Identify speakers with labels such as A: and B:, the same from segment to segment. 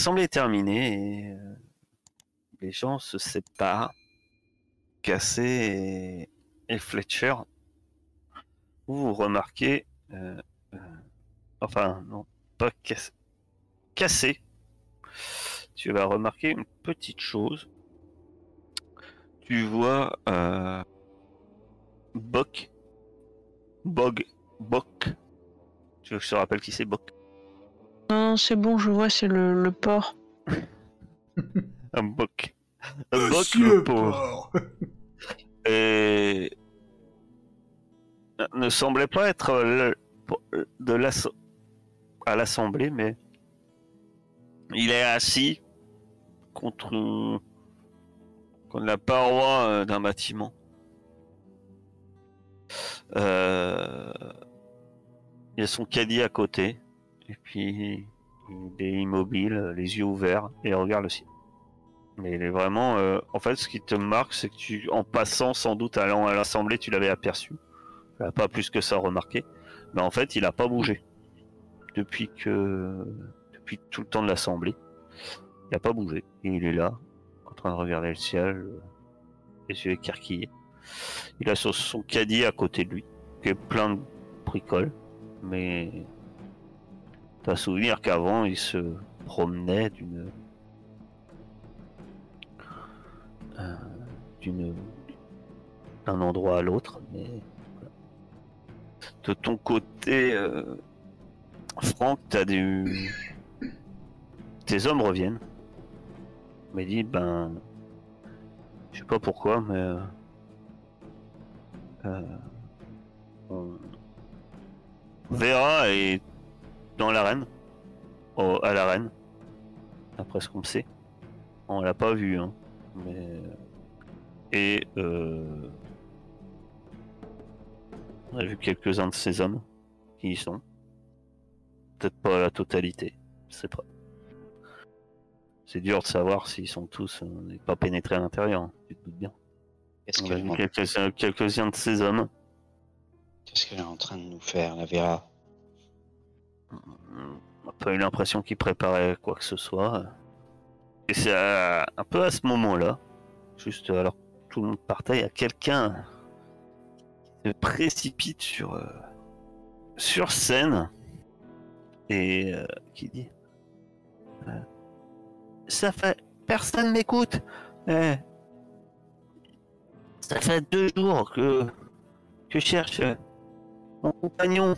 A: l'assemblée est terminée et euh, les gens se séparent. Cassé et, et Fletcher. Vous remarquez, euh, euh, enfin non, pas cassé, cassé. Tu vas remarquer une petite chose. Tu vois Bok, Bog, Bok. Tu veux que je te rappelle qui c'est Bok
B: Non, c'est bon, je vois, c'est le, le porc.
A: Un Bok. Un Bok
C: Monsieur
A: le.
C: Porc.
A: et ne semblait pas être le- de l'ass- à l'assemblée, mais il est assis contre, contre la paroi euh, d'un bâtiment. Euh, il y a son caddie à côté, et puis il est immobile, les yeux ouverts, et regarde le ciel. Mais il est vraiment. euh, en fait, ce qui te marque, c'est que tu, en passant sans doute allant à l'assemblée, tu l'avais aperçu. Tu l'as pas plus que ça remarqué. Mais en fait, il a pas bougé depuis que depuis tout le temps de l'assemblée. Il a pas bougé. Et il est là, en train de regarder le ciel, les yeux écarquillés. Il a son, son caddie à côté de lui, qui est plein de bricoles. Mais t'as souvenir qu'avant, il se promenait d'une euh, d'une d'un endroit à l'autre. Mais de ton côté, euh, Franck, t'as du tes hommes reviennent. Mais dit ben, je sais pas pourquoi, mais euh, on- Vera est dans l'arène, au- à l'arène, après ce qu'on sait. On l'a pas vu, hein. Mais... Et euh... on a vu quelques-uns de ces hommes qui y sont. Peut-être pas la totalité, je sais pas. C'est dur de savoir s'ils sont tous, n'est pas pénétrés à l'intérieur, hein, tu te doutes bien.
D: Qu'est-ce
A: On a vu quelques- quelques-uns de ces hommes.
D: qu'est-ce qu'elle est en train de nous faire, la Vera?
A: N'a pas eu l'impression qu'ils préparaient quoi que ce soit. Et c'est un peu à ce moment-là, juste alors que tout le monde partait, il y a quelqu'un qui se précipite sur, euh, scène et euh, qui dit euh, Ça fait. Personne m'écoute Eh, Ça fait deux jours que, je cherche mon compagnon.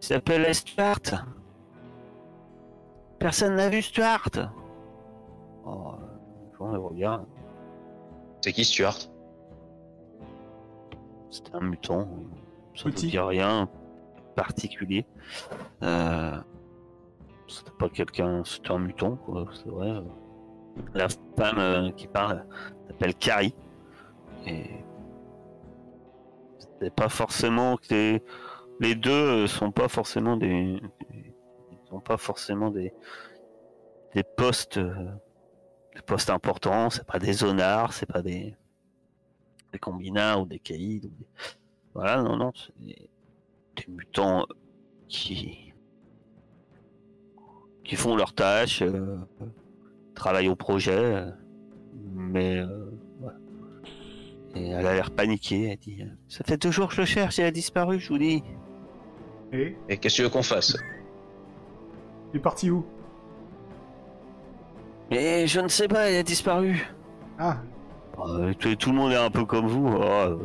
A: Il s'appelle Stuart. Personne n'a vu Stuart. Oh, on le regarde.
D: C'est qui Stuart?
A: C'était un mutant. Ça ne dit rien de particulier. Euh, c'était pas quelqu'un, c'était un mutant, quoi, c'est vrai. La femme euh, qui parle s'appelle Carrie. Et c'était pas forcément que les, deux euh, sont pas forcément des, sont pas forcément des des postes euh, des postes importants. C'est pas des zonards, c'est pas des des combinards ou des caïds. Voilà, non, non, c'est des, mutants qui qui font leurs tâches, euh, travaillent au projet, mais elle a l'air paniquée. Elle dit Ça fait deux jours que je le cherche, il a disparu, je vous dis.
C: Et
D: Et qu'est-ce que tu veux qu'on fasse?
C: Il est parti où?
A: Mais je ne sais pas, il a disparu.
C: Ah,
A: Euh, tout, tout le monde est un peu comme vous. Ah, euh,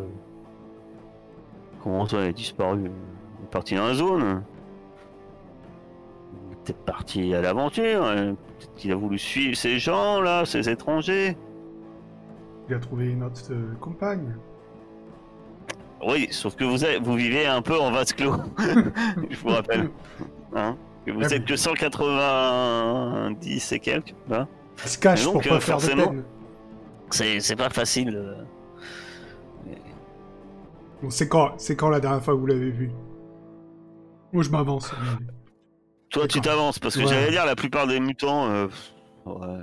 A: Comment ça, il a disparu? Il est parti dans la zone. Il est peut-être parti à l'aventure. hein. Peut-être qu'il a voulu suivre ces gens là, ces étrangers.
C: il a trouvé une autre euh, compagne.
A: Oui, sauf que vous, avez- vous vivez un peu en vase clos. Je vous rappelle. Hein vous
C: Ah,
A: êtes que 190 et quelques. hein
C: se cache
A: Mais
C: pour
A: donc,
C: pas
A: euh,
C: faire de peine.
A: c'est pas facile. euh.
C: Bon, c'est quand, quand la dernière fois que vous l'avez vu? Moi, je m'avance.
A: Toi, tu t'avances parce que
C: Ouais.
A: j'allais dire la plupart des mutants. euh, ouais.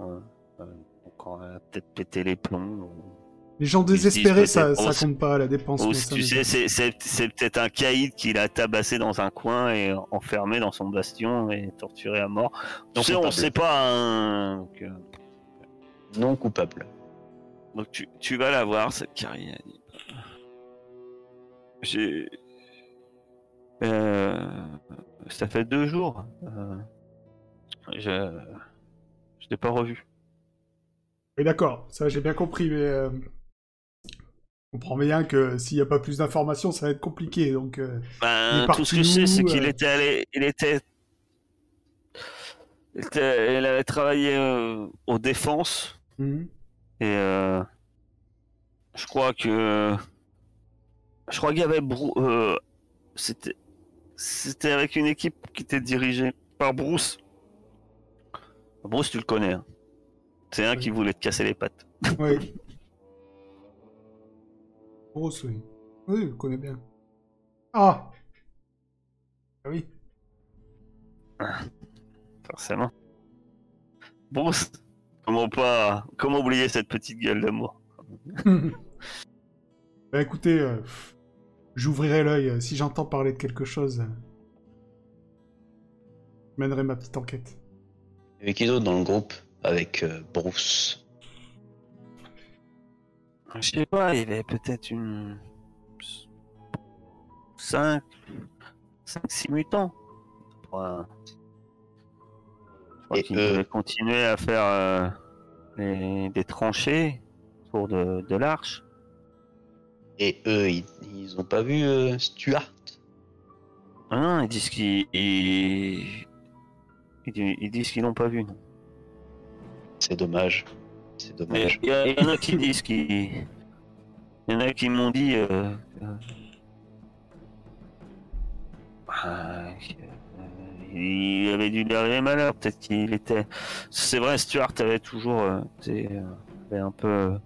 A: Ouais. Donc, a peut-être pété les plombs. ou-
C: Les gens désespérés, ça, ça compte pas à la dépense.
A: Si
C: ça
A: tu sais, c'est- peut-être un caïd qui l'a tabassé dans un coin et enfermé dans son bastion et torturé à mort. Tu
D: Non
A: sais, on
D: coupable.
A: sait pas. hein, donc,
D: Non coupable.
A: donc tu, tu vas la voir, cette carrière. J'ai. Euh, ça fait deux jours. Euh, je. Je l'ai pas revu.
C: Oui, d'accord, ça j'ai bien compris, mais euh, on comprend bien que s'il n'y a pas plus d'informations, ça va être compliqué. Donc, euh,
A: Ben, tout ce que je sais, c'est qu'il
C: euh
A: était allé. Il était. Il était- il avait travaillé euh, aux défenses.
C: mhm.
A: Et euh, je crois que je crois qu'il y avait c'était c'était avec une équipe qui était dirigée par Bruce. Bruce, tu le connais. hein. C'est un qui voulait te casser les pattes.
C: Oui. Grosse, oui. Oui, je connais bien. Ah Ah oui.
A: Forcément. Bruce, comment pas comment oublier cette petite gueule d'amour?
C: Bah écoutez, euh, j'ouvrirai l'œil euh, si j'entends parler de quelque chose. euh, je mènerai ma petite enquête.
D: Avait qui d'autre dans le groupe avec euh, Bruce
A: Je sais pas, il y avait peut-être une 5 5 6 mutants. Ouais. Je crois qu'ils devaient continuer à faire euh, les- des tranchées autour de, de l'arche.
D: Et eux, ils, ils ont pas vu euh, Stuart?
A: Ah non, ils disent qu'ils ils, ils ils disent qu'ils l'ont pas vu. non.
D: C'est dommage. Dommage.
A: il y, en a qui disent qu'ils. Il y en a qui m'ont dit. euh, que, euh, il avait dû lui arriver malheur. Peut-être qu'il était. C'est vrai, Stuart avait toujours. euh, euh, avait un peu.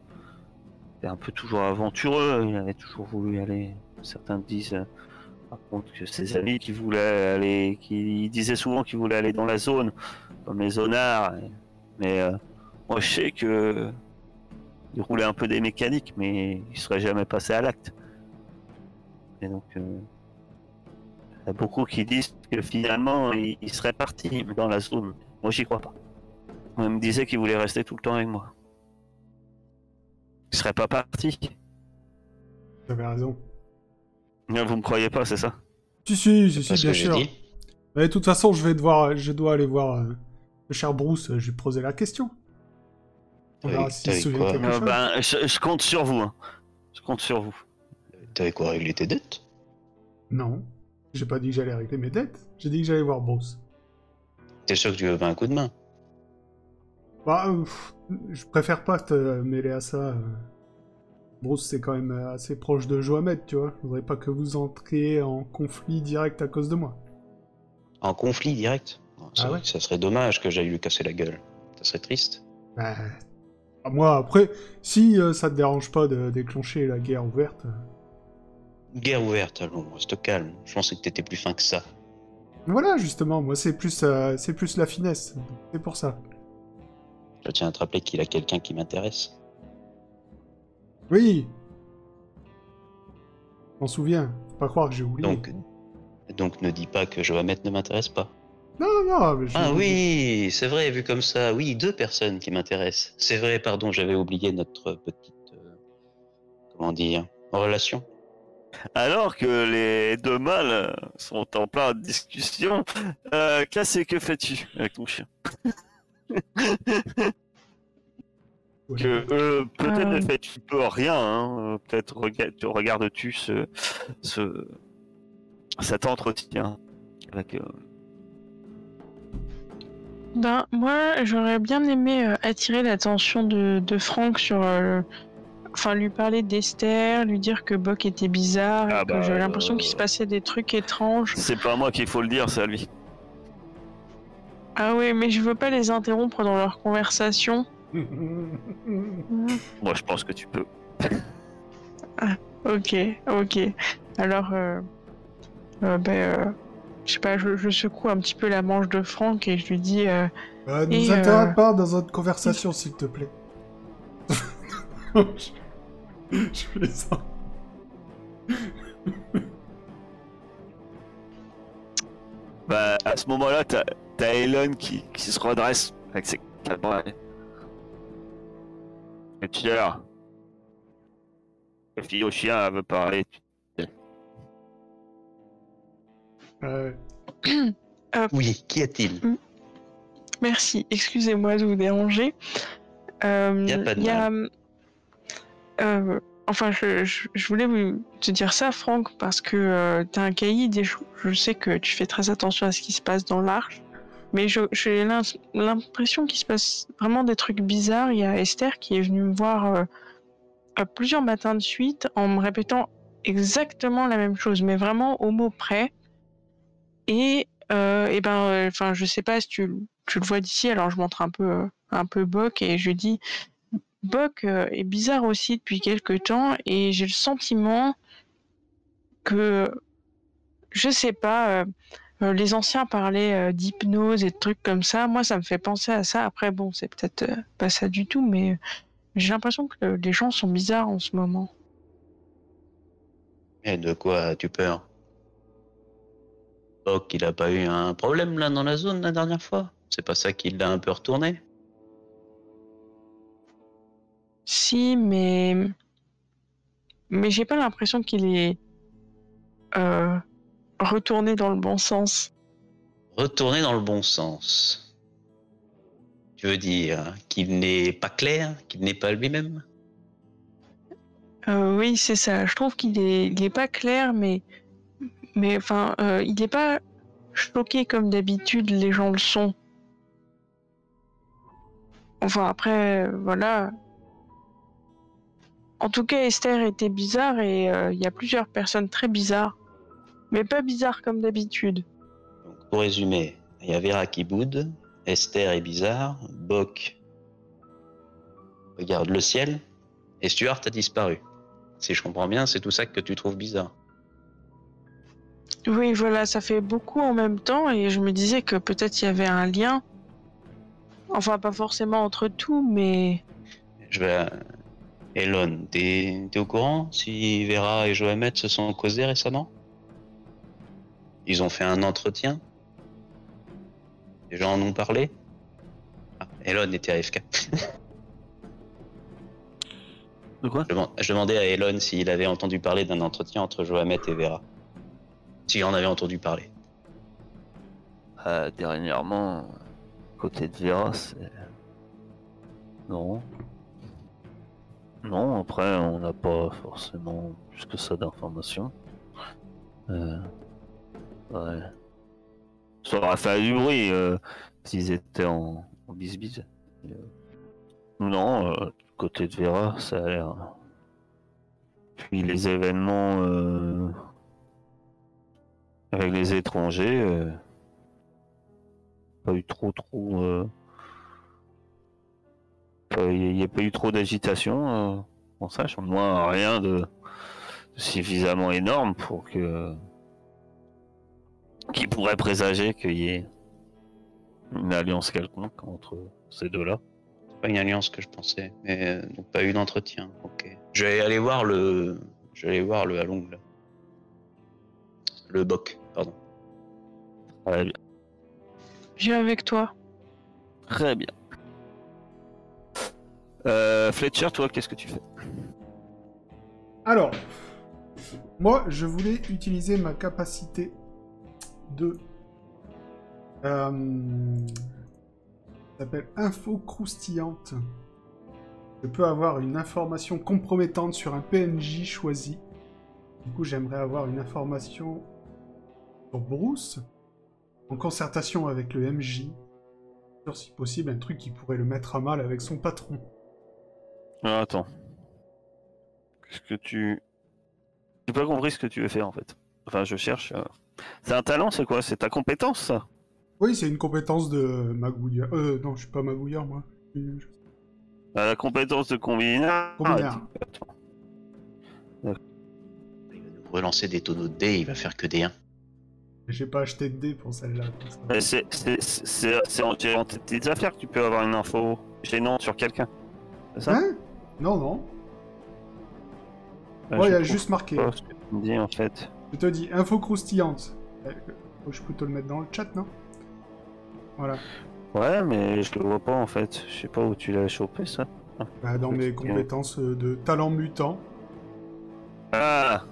A: un peu toujours aventureux. Il avait toujours voulu aller. Certains disent. euh, par contre, que ses amis qui voulaient aller. qui disaient souvent qu'ils voulaient aller dans la zone. Comme les zonards. Mais. euh, moi, je sais que il roulait un peu des mécaniques, mais il serait jamais passé à l'acte. Et donc, euh, il y a beaucoup qui disent que finalement, il, il serait parti dans la zone. Moi, j'y crois pas. On me disait qu'il voulait rester tout le temps avec moi. Il serait pas parti.
C: Vous avez raison.
A: Non, Vous me croyez pas, c'est ça?
C: Si, si, si, si, bien sûr. Mais de toute façon, je vais devoir, je dois aller voir euh, le cher Bruce. euh, Je lui poser la question. Se souvient quelque
A: Euh,
C: chose.
A: Ben, je, je compte sur vous. hein. Je compte sur vous.
D: T'avais quoi régler tes dettes?
C: Non, j'ai pas dit que j'allais régler mes dettes. J'ai dit que j'allais voir Bruce.
D: T'es sûr que tu veux pas un coup de main?
C: Bah, euh, pff, je préfère pas te mêler à ça. euh. Bruce, c'est quand même euh, assez proche de Johamed, tu vois. Je voudrais pas que vous entriez en conflit direct à cause de moi.
D: En conflit direct? Non, ça,
C: Ah ouais
D: ça serait dommage que j'aille lui casser la gueule. Ça serait triste.
C: Bah, moi, après, si euh, ça te dérange pas de déclencher la guerre ouverte. euh,
D: Guerre ouverte, allons, reste calme. Je pensais que t'étais plus fin que ça.
C: Voilà, justement, moi, c'est plus, euh, c'est plus la finesse. C'est pour ça.
D: Je tiens à te rappeler qu'il a quelqu'un qui m'intéresse.
C: Oui Je m'en souviens. Faut pas croire que j'ai oublié.
D: Donc, donc ne dis pas que Johamet ne m'intéresse pas.
C: Non, non, mais je-
D: Ah oui, c'est vrai, vu comme ça. Oui, deux personnes qui m'intéressent. C'est vrai, pardon, j'avais oublié notre petite... euh, comment dire Relation.
A: Alors que les deux mâles sont en pleine discussion, euh, Cassé, que fais-tu avec ton chien? Que euh, peut-être
B: Euh.
A: ne fais-tu peu rien, hein, euh, peut-être rega- tu regardes-tu ce, ce cet entretien avec euh,
B: Ben, moi, j'aurais bien aimé euh, attirer l'attention de, de Franck sur. euh, Enfin, lui parler d'Esther, lui dire que Bock était bizarre,
A: Ah
B: que
A: bah,
B: j'avais l'impression
A: euh,
B: qu'il se passait des trucs étranges.
A: c'est pas moi qu'il faut le dire, c'est à lui.
B: Ah ouais, mais je veux pas les interrompre dans leur conversation.
A: Moi, je pense que tu peux.
B: Ok, ok. Alors, euh, euh, ben, euh, je sais pas, je, je secoue un petit peu la manche de Franck et je lui dis. euh,
C: Euh,
B: Et,
C: nous interromps
B: euh,
C: pas dans notre conversation, s'il te plaît. Je plaisante.
A: Bah, à ce moment-là, t'as t'as Elon qui, qui se redresse avec ses quatre bras. Et tu l'heure. La fille au chien elle veut parler.
C: Euh,
D: Oui, qu'y a-t-il
B: Merci, excusez-moi de vous déranger. Euh,
D: Y a pas de
B: y a, euh, enfin, je, je- je voulais vous te dire ça, Franck, parce que euh, t'as un cahier des choses. Je sais que tu fais très attention à ce qui se passe dans l'arche, mais je- j'ai l'im- l'impression qu'il se passe vraiment des trucs bizarres. Il y a Esther qui est venue me voir euh, à plusieurs matins de suite en me répétant exactement la même chose, mais vraiment au mot près. Et, euh, et ben, euh, enfin, je sais pas si tu, tu le vois d'ici, alors je montre un peu, euh, un peu Boc et je dis Boc euh, est bizarre aussi depuis quelques temps et j'ai le sentiment que, je sais pas, les anciens parlaient d'hypnose et de trucs comme ça. Moi, ça me fait penser à ça. Après, bon, c'est peut-être pas ça du tout, mais j'ai l'impression que les gens sont bizarres en ce moment.
D: Et de quoi as-tu peur? Il a pas eu un problème là dans la zone la dernière fois C'est pas ça qui l'a un peu retourné
B: Si, mais. Mais j'ai pas l'impression qu'il est. euh, retourné dans le bon sens.
D: Retourner dans le bon sens. Tu veux dire qu'il n'est pas clair, qu'il n'est pas lui-même?
B: Euh, oui, c'est ça. Je trouve qu'il est, il est pas clair, mais. Mais enfin, euh, il est pas choqué comme d'habitude, les gens le sont. Enfin, après, voilà. En tout cas, Esther était bizarre et euh, il y a plusieurs personnes très bizarres. Mais pas bizarres comme d'habitude.
D: Pour résumer, il y a Vera qui boude, Esther est bizarre, Bock regarde le ciel, et Stuart a disparu. Si je comprends bien, c'est tout ça que tu trouves bizarre.
B: Oui, voilà, ça fait beaucoup en même temps et je me disais que peut-être il y avait un lien. Enfin, pas forcément entre tout, mais
D: Je vais. à- Elon, t'es au courant si Vera et Johamed se sont causés récemment? Ils ont fait un entretien? Les gens en ont parlé? Ah, Elon était AFK.
A: De quoi?
D: Je demandais à Elon s'il avait entendu parler d'un entretien entre Johamed et Vera. S'il en avait entendu parler.
A: Euh, Dernièrement, côté de Vera, c'est. Non. Non, après, on n'a pas forcément plus que ça d'informations. Euh... Ouais. Ça aurait fait du bruit euh, s'ils étaient en, en bisbise. Euh, Non, euh, côté de Vera, ça a l'air. Puis les événements euh, avec les étrangers. euh, pas eu trop trop euh, il n'y a pas eu trop d'agitation euh, on sache au moins rien de, de suffisamment énorme pour que qui pourrait présager qu'il y ait une alliance quelconque entre ces deux là
D: C'est pas une alliance que je pensais, mais euh, donc pas eu d'entretien. Ok. Je vais aller voir le. Je vais aller voir le Halong là. Le Bok, pardon.
A: très bien,
B: je viens avec toi.
A: très bien. Euh, Fletcher toi qu'est-ce que tu fais?
C: Alors, moi, je voulais utiliser ma capacité de. Euh, ça s'appelle info croustillante. Je peux avoir une information compromettante sur un PNJ choisi. Du coup, j'aimerais avoir une information sur Bruce, en concertation avec le MJ, sur si possible un truc qui pourrait le mettre à mal avec son patron.
A: Ah, attends qu'est-ce que tu j'ai pas compris ce que tu veux faire en fait enfin je cherche euh, c'est un talent c'est quoi? C'est ta compétence ça?
C: Oui, c'est une compétence de magouilleur. Euh, non, je suis pas magouilleur, moi. Je-
A: Ah, La compétence de combinaire.
C: Combinaire.
A: Ah, attends.
D: Il va nous relancer des tonneaux de dés, il va faire que des 1.
C: J'ai pas acheté de dés pour celle-là.
A: C'est en tes affaires que tu peux avoir une info gênante sur quelqu'un. C'est ça?
C: Hein? Non, non.
A: Bah,
C: Ouais, il a juste marqué.
A: pas ce que tu me dis en fait.
C: Je te dis, info croustillante. Euh, Faut que je peux te le mettre dans le chat, non? Voilà.
A: Ouais, mais je le vois pas en fait. Je sais pas où tu l'as chopé ça.
C: Bah, dans mes compétences euh, de talent mutant.
A: Ah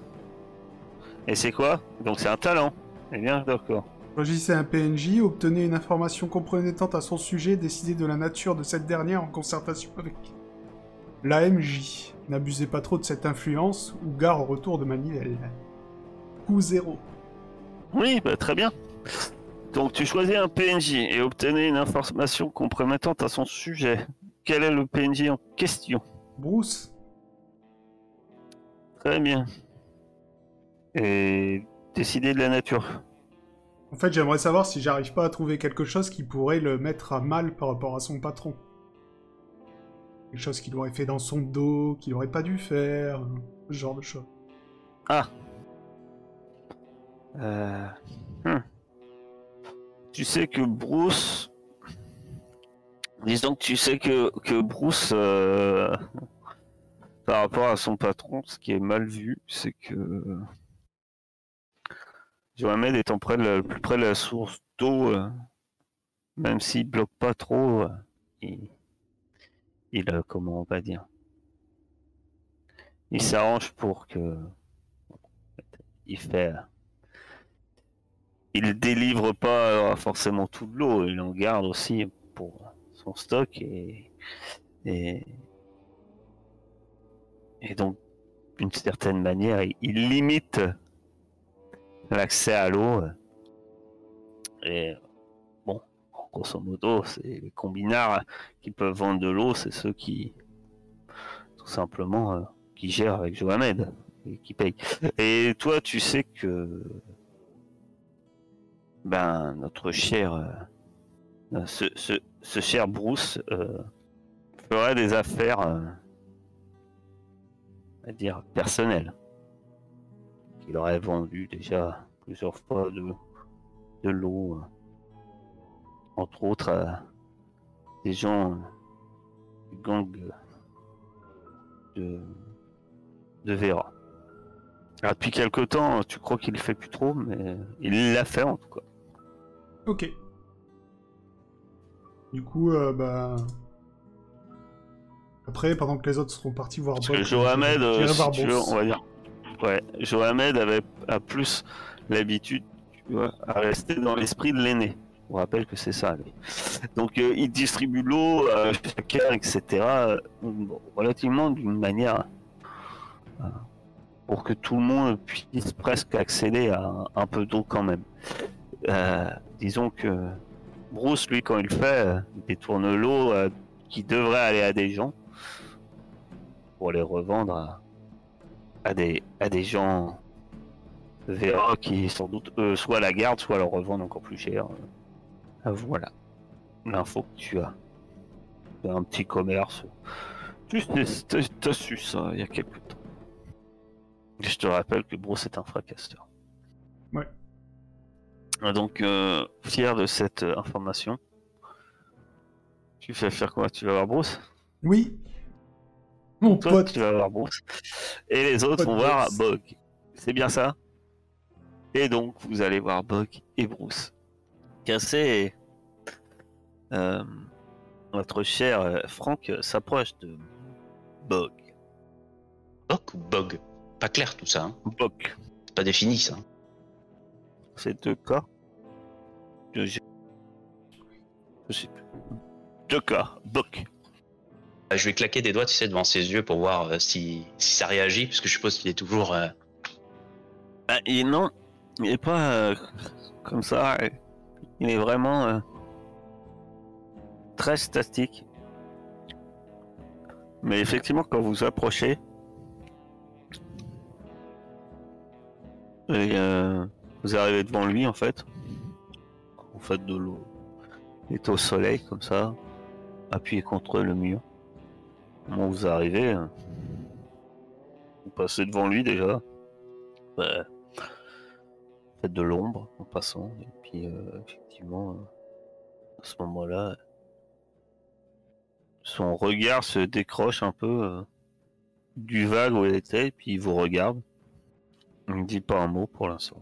A: Et c'est quoi? Donc c'est un talent. Eh bien, d'accord.
C: Choisissez un PNJ, obtenez une information compromettante à son sujet, décidez de la nature de cette dernière en concertation avec l'AMJ. N'abusez pas trop de cette influence ou gare au retour de Manivelle. Coup zéro.
A: Oui, bah, très bien. Donc tu choisis un PNJ et obtenez une information compromettante à son sujet. Quel est le PNJ en question?
C: Bruce,
A: Très bien. Et décider de la nature.
C: En fait j'aimerais savoir si j'arrive pas à trouver quelque chose qui pourrait le mettre à mal par rapport à son patron. Quelque chose qu'il aurait fait dans son dos, qu'il aurait pas dû faire, ce genre de choses.
A: Ah. Euh, hmm. Tu sais que Bruce. Disons que tu sais que, que Bruce, euh, par rapport à son patron, ce qui est mal vu, c'est que. Johamed étant près de plus près de la source d'eau, euh, même s'il bloque pas trop, euh, il, il euh, comment on va dire, il s'arrange pour que il fait. Il délivre pas forcément toute l'eau, il en garde aussi pour son stock et et, donc d'une certaine manière il limite l'accès à l'eau et bon grosso modo c'est les combinards qui peuvent vendre de l'eau c'est ceux qui tout simplement euh, qui gèrent avec Johamed et qui payent et toi, tu sais que ben notre cher euh, ce, ce, ce cher Bruce euh, ferait des affaires euh, à dire personnelles. Il aurait vendu déjà plusieurs fois de, de l'eau, euh, entre autres à des gens euh, du gang de, de Vera. Depuis quelque temps, tu crois qu'il le fait plus trop, mais il l'a fait en tout cas.
C: Ok. Du coup, euh, bah... Après, pendant que les autres seront partis voir Bob,
A: Johamed, euh, si on va dire. Ouais, Johamed avait a plus l'habitude, à rester dans l'esprit de l'aîné. On rappelle que c'est ça. Donc, euh, il distribue l'eau à chacun, etc. euh, relativement d'une manière euh, pour que tout le monde puisse presque accéder à un, peu d'eau quand même. Euh, disons que Bruce, lui, quand il fait, euh, il détourne l'eau euh, qui devrait aller à des gens pour les revendre à, à des, à des gens Vera qui sans doute eux, soit la gardent, soit la revendent encore plus cher. Euh, voilà l'info que tu as. C'est un petit commerce. Tu sais, t'as- su ça il y a quelques temps. Et je te rappelle que Bruce est un fracasseur.
C: Ouais.
A: Ah, Donc, euh, fier de cette euh, information. Tu fais faire quoi? Tu vas voir Bruce?
C: Oui. Mon
A: Toi,
C: pote.
A: tu vas voir Bruce. Et les autres
C: Pote
A: vont voir
C: Bruce.
A: Bog. C'est bien ça? Et donc, vous allez voir Bog et Bruce. Cassé. Euh, notre cher euh, Franck s'approche de Bog.
D: Bok ou bog? Pas clair tout ça, hein.
A: Bog.
D: c'est pas défini ça.
A: C'est deux cas. Deux... Je sais plus. Deux cas. Bog.
D: Euh, Je vais claquer des doigts, tu sais, devant ses yeux pour voir euh, si, ça réagit, parce que je suppose qu'il est toujours. euh,
A: Ah, et non, il est pas euh, comme ça. Il est vraiment euh, très statique. Mais effectivement, quand vous approchez, et, vous arrivez devant lui en fait. En fait, de l'eau. Il est au soleil comme ça, appuyé contre le mur. Au moment où vous arrivez, euh, vous passez devant lui déjà? Ouais fait de l'ombre en passant. Et puis, euh, effectivement, euh, à ce moment-là, son regard se décroche un peu euh, du vague où elle était, puis il vous regarde. Il ne dit pas un mot pour l'instant.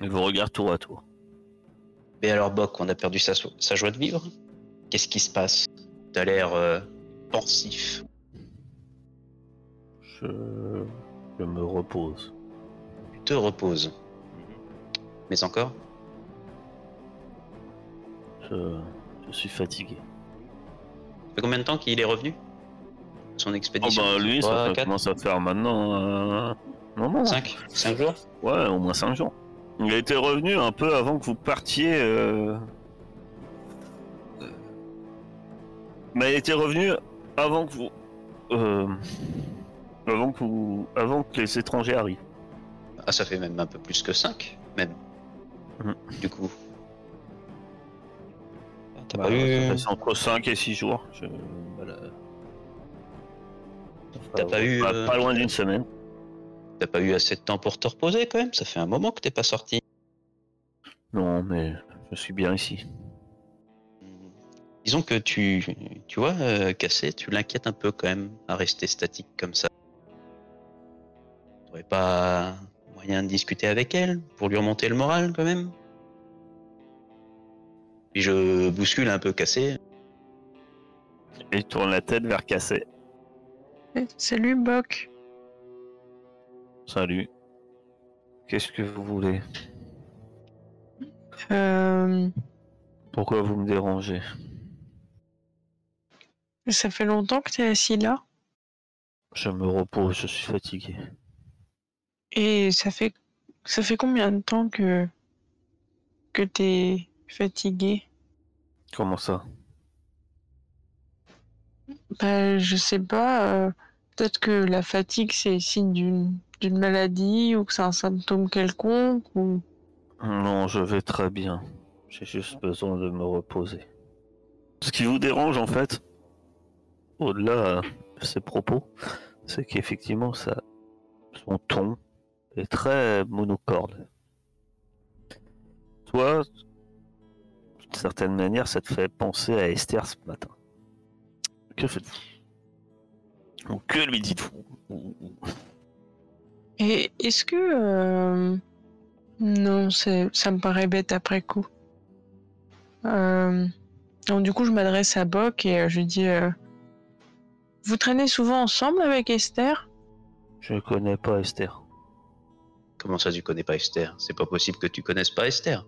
A: Il vous regarde tour à tour.
D: Mais alors, Boc, on a perdu sa, joie de vivre Qu'est-ce qui se passe? T'as l'air pensif.
A: Je, je me repose.
D: Tu te reposes. Mais encore
A: Je, je suis fatigué.
D: Ça fait combien de temps qu'il est revenu Son
A: Oh
D: expédition?
A: bah lui, ça fait-
D: quatre,
A: commence à faire maintenant euh, un moment.
D: cinq, cinq jours?
A: Ouais, au moins 5 jours. Il a été revenu un peu avant que vous partiez. Euh... euh, Mais il était revenu avant que vous. euh, Avant que vous. Avant que les étrangers arrivent.
D: Ah, ça fait même un peu plus que 5, même.
A: Mhm.
D: Du coup. T'as
A: Bah,
D: pas eu.
A: ça entre 5 et 6 jours. Je... voilà.
D: T'as pas eu,
A: Pas,
D: euh,
A: pas loin d'une semaine.
D: T'as pas eu assez de temps pour te reposer quand même Ça fait un moment que t'es pas sorti.
A: Non, mais je suis bien ici.
D: Disons que tu, tu vois, euh, Cassé, tu l'inquiètes un peu quand même à rester statique comme ça. T'aurais pas moyen de discuter avec elle pour lui remonter le moral quand même? Puis je bouscule un peu Cassé.
A: Et il tourne la tête vers Cassé.
B: Eh, Salut, Boc.
A: Salut. Qu'est-ce que vous voulez?
B: Euh,
A: Pourquoi vous me dérangez?
B: Ça fait longtemps que t'es assis là.
A: Je me repose, je suis fatigué.
B: Et ça fait ça fait combien de temps que que t'es fatigué?
A: Comment ça?
B: Bah je sais pas. euh, Peut-être que la fatigue c'est signe d'une d'une maladie ou que c'est un symptôme quelconque ou
A: Non, je vais très bien. J'ai juste besoin de me reposer. Ce qui vous dérange en fait, au-delà euh, de ses propos, c'est qu'effectivement son ton est très monocorde. Toi, d'une certaine manière, ça te fait penser à Esther ce matin. Que faites-vous? Ou que lui dites-vous? Ou- ou-
B: Et est-ce que euh, non, ça me paraît bête après coup. Euh, du coup, je m'adresse à Boc et euh, je lui dis euh, Vous traînez souvent ensemble avec Esther?
A: Je connais pas Esther.
D: Comment ça tu connais pas Esther? C'est pas possible que tu connaisses pas Esther.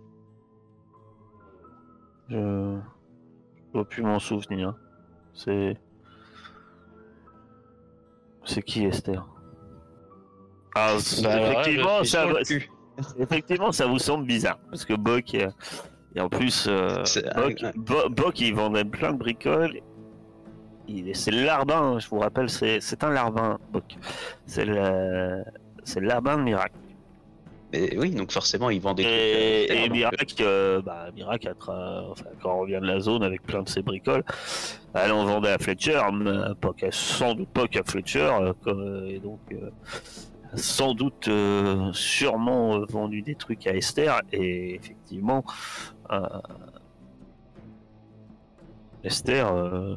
A: Je je dois plus m'en souvenir. C'est. C'est qui Esther? Ah,
D: Bah,
A: effectivement, ça, effectivement, ça vous semble bizarre. Parce que Bock. euh, Et en plus, euh, il vendait plein de bricoles. C'est le larbin, hein, je vous rappelle, c'est un larbin. C'est le. Larbin de Miracle.
D: Mais oui, donc forcément, ils vendent des
A: Et,
D: trucs.
A: et
D: donc, euh,
A: euh, bah, Miracle a tra- enfin, quand on revient de la zone avec plein de ses bricoles, elle en vendait à Fletcher, mais pas qu'à- sans doute pas qu'à Fletcher, euh, et donc euh, sans doute euh, sûrement euh, vendu des trucs à Esther, et effectivement, euh, Esther, euh,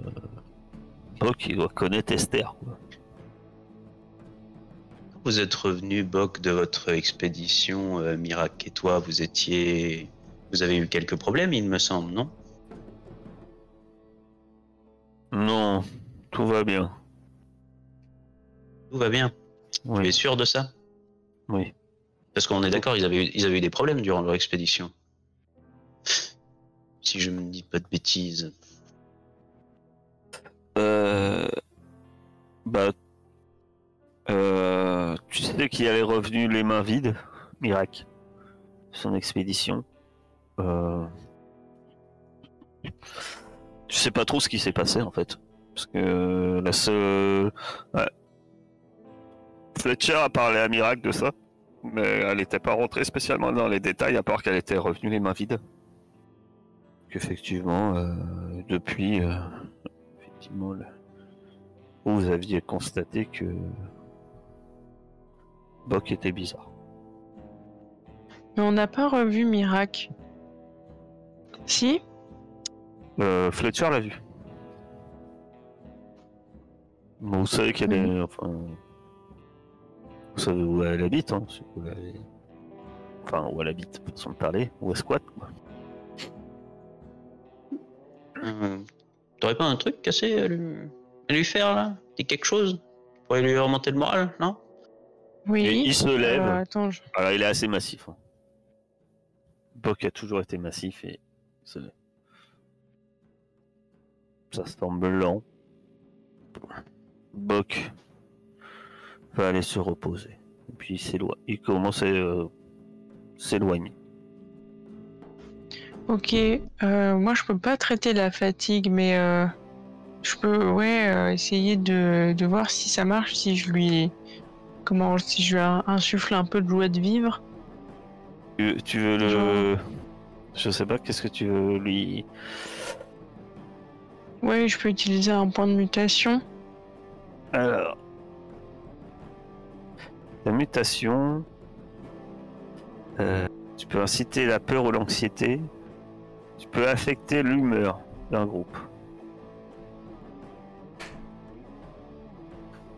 A: Bock, il doit connaître Esther. quoi.
D: Vous êtes revenu, Boc, de votre expédition euh, Mirac et toi, vous étiez. Vous avez eu quelques problèmes, il me semble, non?
A: Non, tout va bien.
D: Tout va bien. Tu es
A: Oui,
D: sûr de ça?
A: Oui.
D: Parce qu'on est d'accord, ils avaient, eu- ils avaient eu des problèmes durant leur expédition. Si je me dis pas de bêtises.
A: Euh... Bah... Euh... Tu sais qu'il est revenu les mains vides, Mirac, son expédition. Euh... Je sais pas trop ce qui s'est passé en fait. Parce que la seule... ouais. Fletcher a parlé à Mirac de ça, mais elle n'était pas rentrée spécialement dans les détails, à part qu'elle était revenue les mains vides. Qu'effectivement, euh, depuis, euh, effectivement, le- vous aviez constaté que Bock était bizarre.
B: Mais on n'a pas revu Mirac. Si?
A: Euh, Fletcher l'a vu. Bon, vous savez qu'elle est. Enfin. Vous savez où elle habite, hein si vous l'avez- Enfin, où elle habite, façon de parler, où elle squatte, quoi?
D: T'aurais pas un truc cassé à lui, à lui faire là? Dis quelque chose? Pour lui remonter le moral, non?
B: Oui.
A: Et il se lève.
B: Euh, attends, je-
A: Alors, il est assez massif. Hein. Bok a toujours été massif et. il se lève. Ça semble lent. Bok va aller se reposer. Et puis il s'éloigne. Il commence à euh, s'éloigner.
B: Ok. euh, moi, je peux pas traiter la fatigue, mais euh, je peux, ouais, euh, essayer de, de voir si ça marche, si je lui, comment, si je lui insuffle un peu de joie de vivre.
A: Tu, tu veux le. Je sais pas, qu'est-ce que tu veux lui.
B: Ouais, je peux utiliser un point de mutation.
A: Alors. La mutation. tu peux inciter la peur ou l'anxiété. Tu peux affecter l'humeur d'un groupe.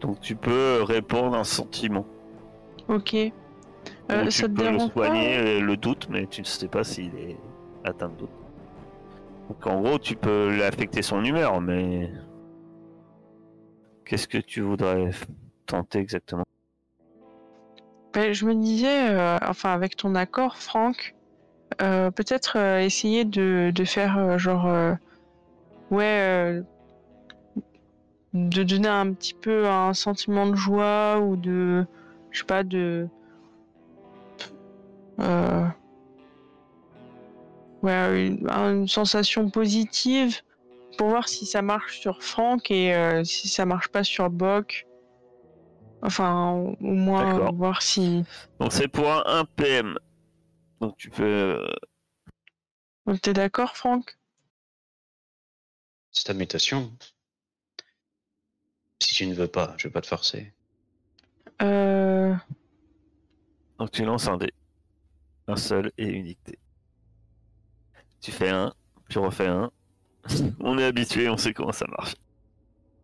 A: Donc tu peux répondre à un sentiment.
B: Ok. Euh, ça
A: tu
B: te
A: peux le soigner euh, le doute, mais tu ne sais pas s'il est atteint de doute. Donc en gros, tu peux l'affecter son humeur, mais qu'est-ce que tu voudrais tenter exactement?
B: Ben, je me disais, euh, enfin avec ton accord, Franck, peut-être euh, essayer de, de faire euh, genre, euh, ouais, euh, de donner un petit peu un sentiment de joie ou de, je sais pas, de, euh, ouais, une, une sensation positive pour voir si ça marche sur Franck et euh, si ça marche pas sur Bock. Enfin, au moins voir si.
A: Donc c'est pour un 1 PM. Donc tu peux. euh,
B: T'es d'accord, Franck?
D: C'est ta mutation. Si tu ne veux pas, je vais pas te forcer.
B: euh...
A: Donc tu lances un dé. Un seul et unique dé. Tu fais un, tu refais un. on est habitué, on sait comment ça marche.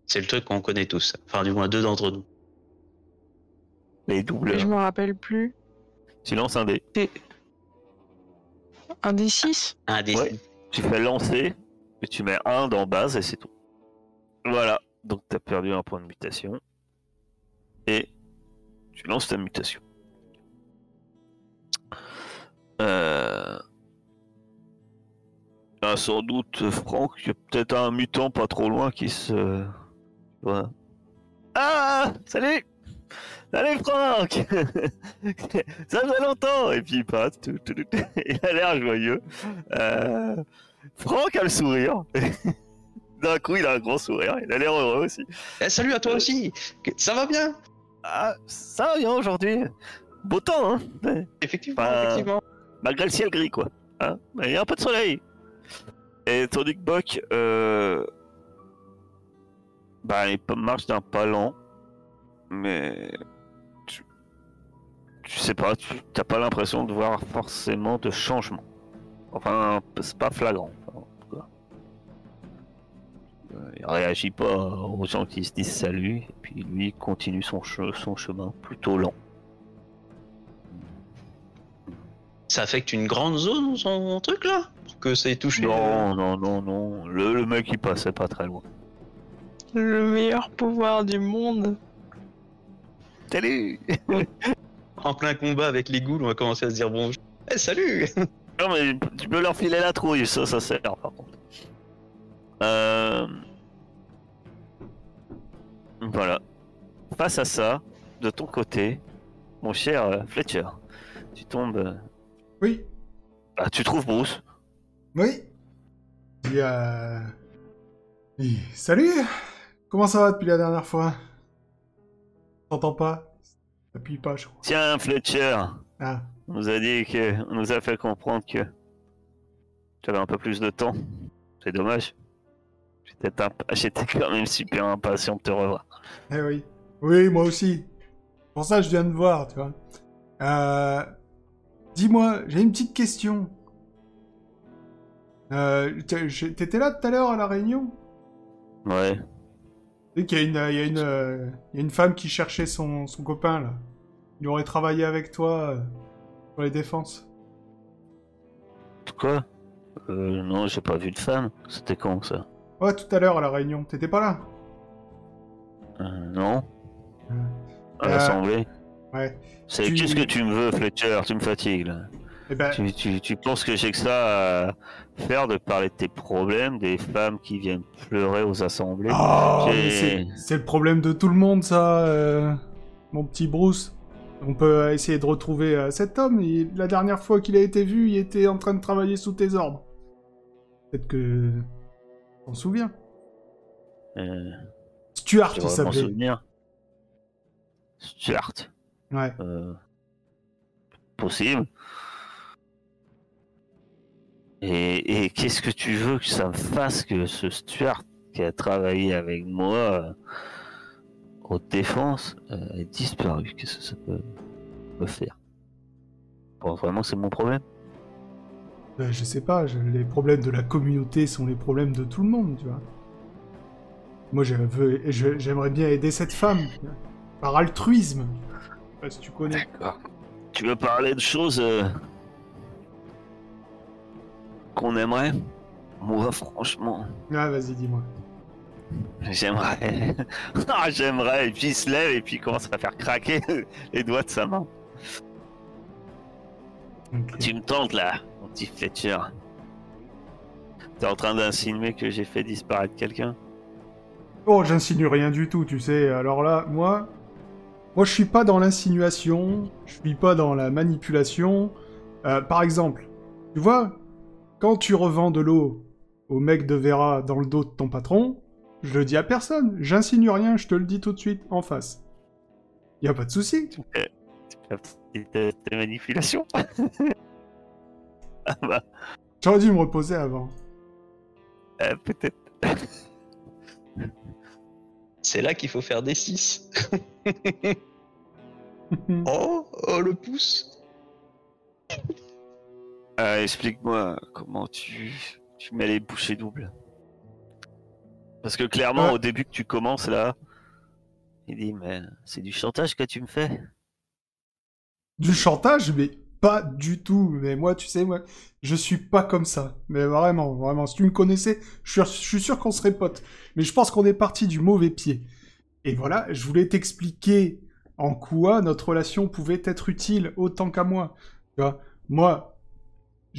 D: C'est le truc qu'on connaît tous. Enfin, du moins deux d'entre nous.
A: Les
B: Je
A: doubleurs.
B: me rappelle plus.
A: Tu lances un dé.
B: Un des 6
D: Un des
A: Ouais. Tu fais lancer, et tu mets un dans base et c'est tout. Voilà. Donc tu as perdu un point de mutation. Et tu lances ta mutation. Euh... Ah, sans doute, Franck, il y a peut-être un mutant pas trop loin qui se. Voilà. Ah Salut Salut Franck Ça fait longtemps Et puis il passe. tout, tout. Il a l'air joyeux. Euh... Franck a le sourire. D'un coup, il a un grand sourire. Il a l'air heureux aussi.
D: Eh, salut à toi aussi Que- Ça va bien?
A: Ah, ça va bien aujourd'hui. Beau temps, hein.
D: Effectivement,
A: Bah,
D: effectivement.
A: Malgré le ciel gris, quoi. Hein Mais il y a un peu de soleil. Et tandis que Buck, euh... bah, il marche d'un pas lent. Mais... Tu, tu sais pas, tu t'as pas l'impression de voir forcément de changement. Enfin, c'est pas flagrant. en tout cas. Euh, Il réagit pas aux gens qui se disent salut, et puis lui il continue son, che- son chemin plutôt lent.
D: Ça affecte une grande zone, son truc là? Pour que ça ait touché.
A: Non, non, non, non. Le, le mec il passait pas très loin.
B: Le meilleur pouvoir du monde.
A: Salut
D: En plein combat avec les ghouls, on va commencer à se dire bonjour. Eh, salut
A: Non mais tu peux leur filer la trouille, ça, ça sert par contre. Euh... Voilà. Face à ça, de ton côté, mon cher euh, Fletcher, tu tombes... euh,
C: Oui,
A: Bah, tu trouves Bruce.
C: oui. Il y a... Et Salut Comment ça va depuis la dernière fois? T'entends pas T'appuies pas, je crois.
A: Tiens, Fletcher,
C: Ah,
A: on nous a dit que... On nous a fait comprendre que... Tu avais un peu plus de temps. C'est dommage. J'étais imp- quand même super impatient de te revoir.
C: eh oui. Oui, moi aussi. Pour ça, je viens de voir, tu vois. Euh... Dis-moi, j'ai une petite question. Euh, T'étais là tout à l'heure à la réunion?
A: Ouais.
C: Qu'il y a une, il y a une, euh, il y a une femme qui cherchait son, son copain, là. Il aurait travaillé avec toi euh, pour les défenses.
A: Quoi? Euh, Non, j'ai pas vu de femme. C'était quand ça?
C: Ouais, tout à l'heure à la réunion. T'étais pas là?
A: Euh, Non. À
C: Euh,
A: l'assemblée.
C: Ouais.
A: C'est
C: tu-
A: qu'est-ce que tu me veux, Fletcher? Tu me fatigues là.
C: Eh ben,
A: Tu, tu, tu penses que j'ai que ça à faire de parler de tes problèmes, des femmes qui viennent pleurer aux assemblées?
C: Oh, c'est le problème de tout le monde, ça, euh, mon petit Bruce. On peut essayer de retrouver euh, cet homme. Il- la dernière fois qu'il a été vu, il était en train de travailler sous tes ordres. Peut-être que... On se souvient.
A: euh,
C: Stuart, il s'appelait.
A: Stuart.
C: Ouais.
A: Euh, possible. Et, et qu'est-ce que tu veux que ça me fasse que ce Stuart qui a travaillé avec moi euh, aux défenses euh, ait disparu? Qu'est-ce que ça peut me faire? Bon, vraiment, c'est mon problème?
C: Ben, je sais pas, je- les problèmes de la communauté sont les problèmes de tout le monde, tu vois. Moi, je veux- je- j'aimerais bien aider cette femme. Par altruisme. Je sais pas si tu connais.
A: D'accord. Tu veux parler de choses euh, qu'on aimerait? Moi, franchement,
C: Ah, vas-y, dis-moi.
A: j'aimerais. Ah, j'aimerais. Et puis il se lève et puis il commence à faire craquer les doigts de sa main. Tu me tentes là, mon petit Fletcher. T'es en train d'insinuer que j'ai fait disparaître quelqu'un?
C: Oh, j'insinue rien du tout, tu sais. Alors là, moi, moi, je suis pas dans l'insinuation, je suis pas dans la manipulation. Euh, par exemple, tu vois, quand tu revends de l'eau au mec de Vera dans le dos de ton patron, je le dis à personne. J'insinue rien, je te le dis tout de suite en face. Y a pas de souci.
A: C'était tes manipulations Ah bah,
C: J'aurais dû me reposer avant.
A: euh, peut-être.
D: C'est là qu'il faut faire des 6. Oh, oh le pouce.
A: Euh, Explique-moi comment tu, tu mets les bouchées doubles. Parce que clairement,
C: Ouais.
A: au début que tu commences là, il dit Mais c'est du chantage que tu me fais
C: Du chantage, mais pas du tout. Mais moi, tu sais, moi, je suis pas comme ça. Mais vraiment, vraiment, si tu me connaissais, je suis, je suis sûr qu'on serait potes. Mais je pense qu'on est parti du mauvais pied. Et voilà, je voulais t'expliquer en quoi notre relation pouvait être utile autant qu'à moi. Tu vois, moi,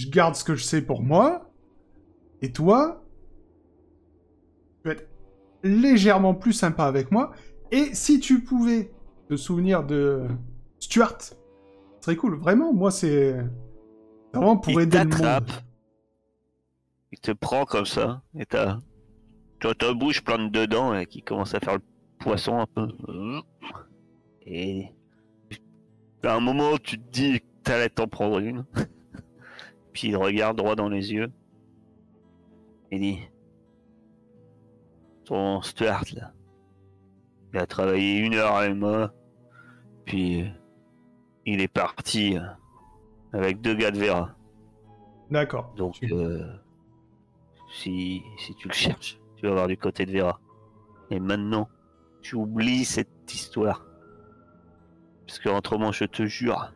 C: je garde ce que je sais pour moi. Et toi, tu vas être légèrement plus sympa avec moi. Et si tu pouvais te souvenir de Stuart, ce serait cool. Vraiment, moi, c'est vraiment pour
A: Il
C: aider le monde.
A: il te prend comme ça, et t'as t'as ta bouche pleine de dents et qui commence à faire le poisson un peu. Et à un moment, tu te dis que t'allais t'en prendre une. Puis il regarde droit dans les yeux. Il dit Ton Stuart là, il a travaillé une heure avec moi, puis euh, il est parti euh, avec deux gars de Vera.
C: D'accord.
A: Donc,
C: Tu-
A: euh, si, si tu le cherches, tu vas voir du côté de Vera. Et maintenant, tu oublies cette histoire. Parce que autrement, je te jure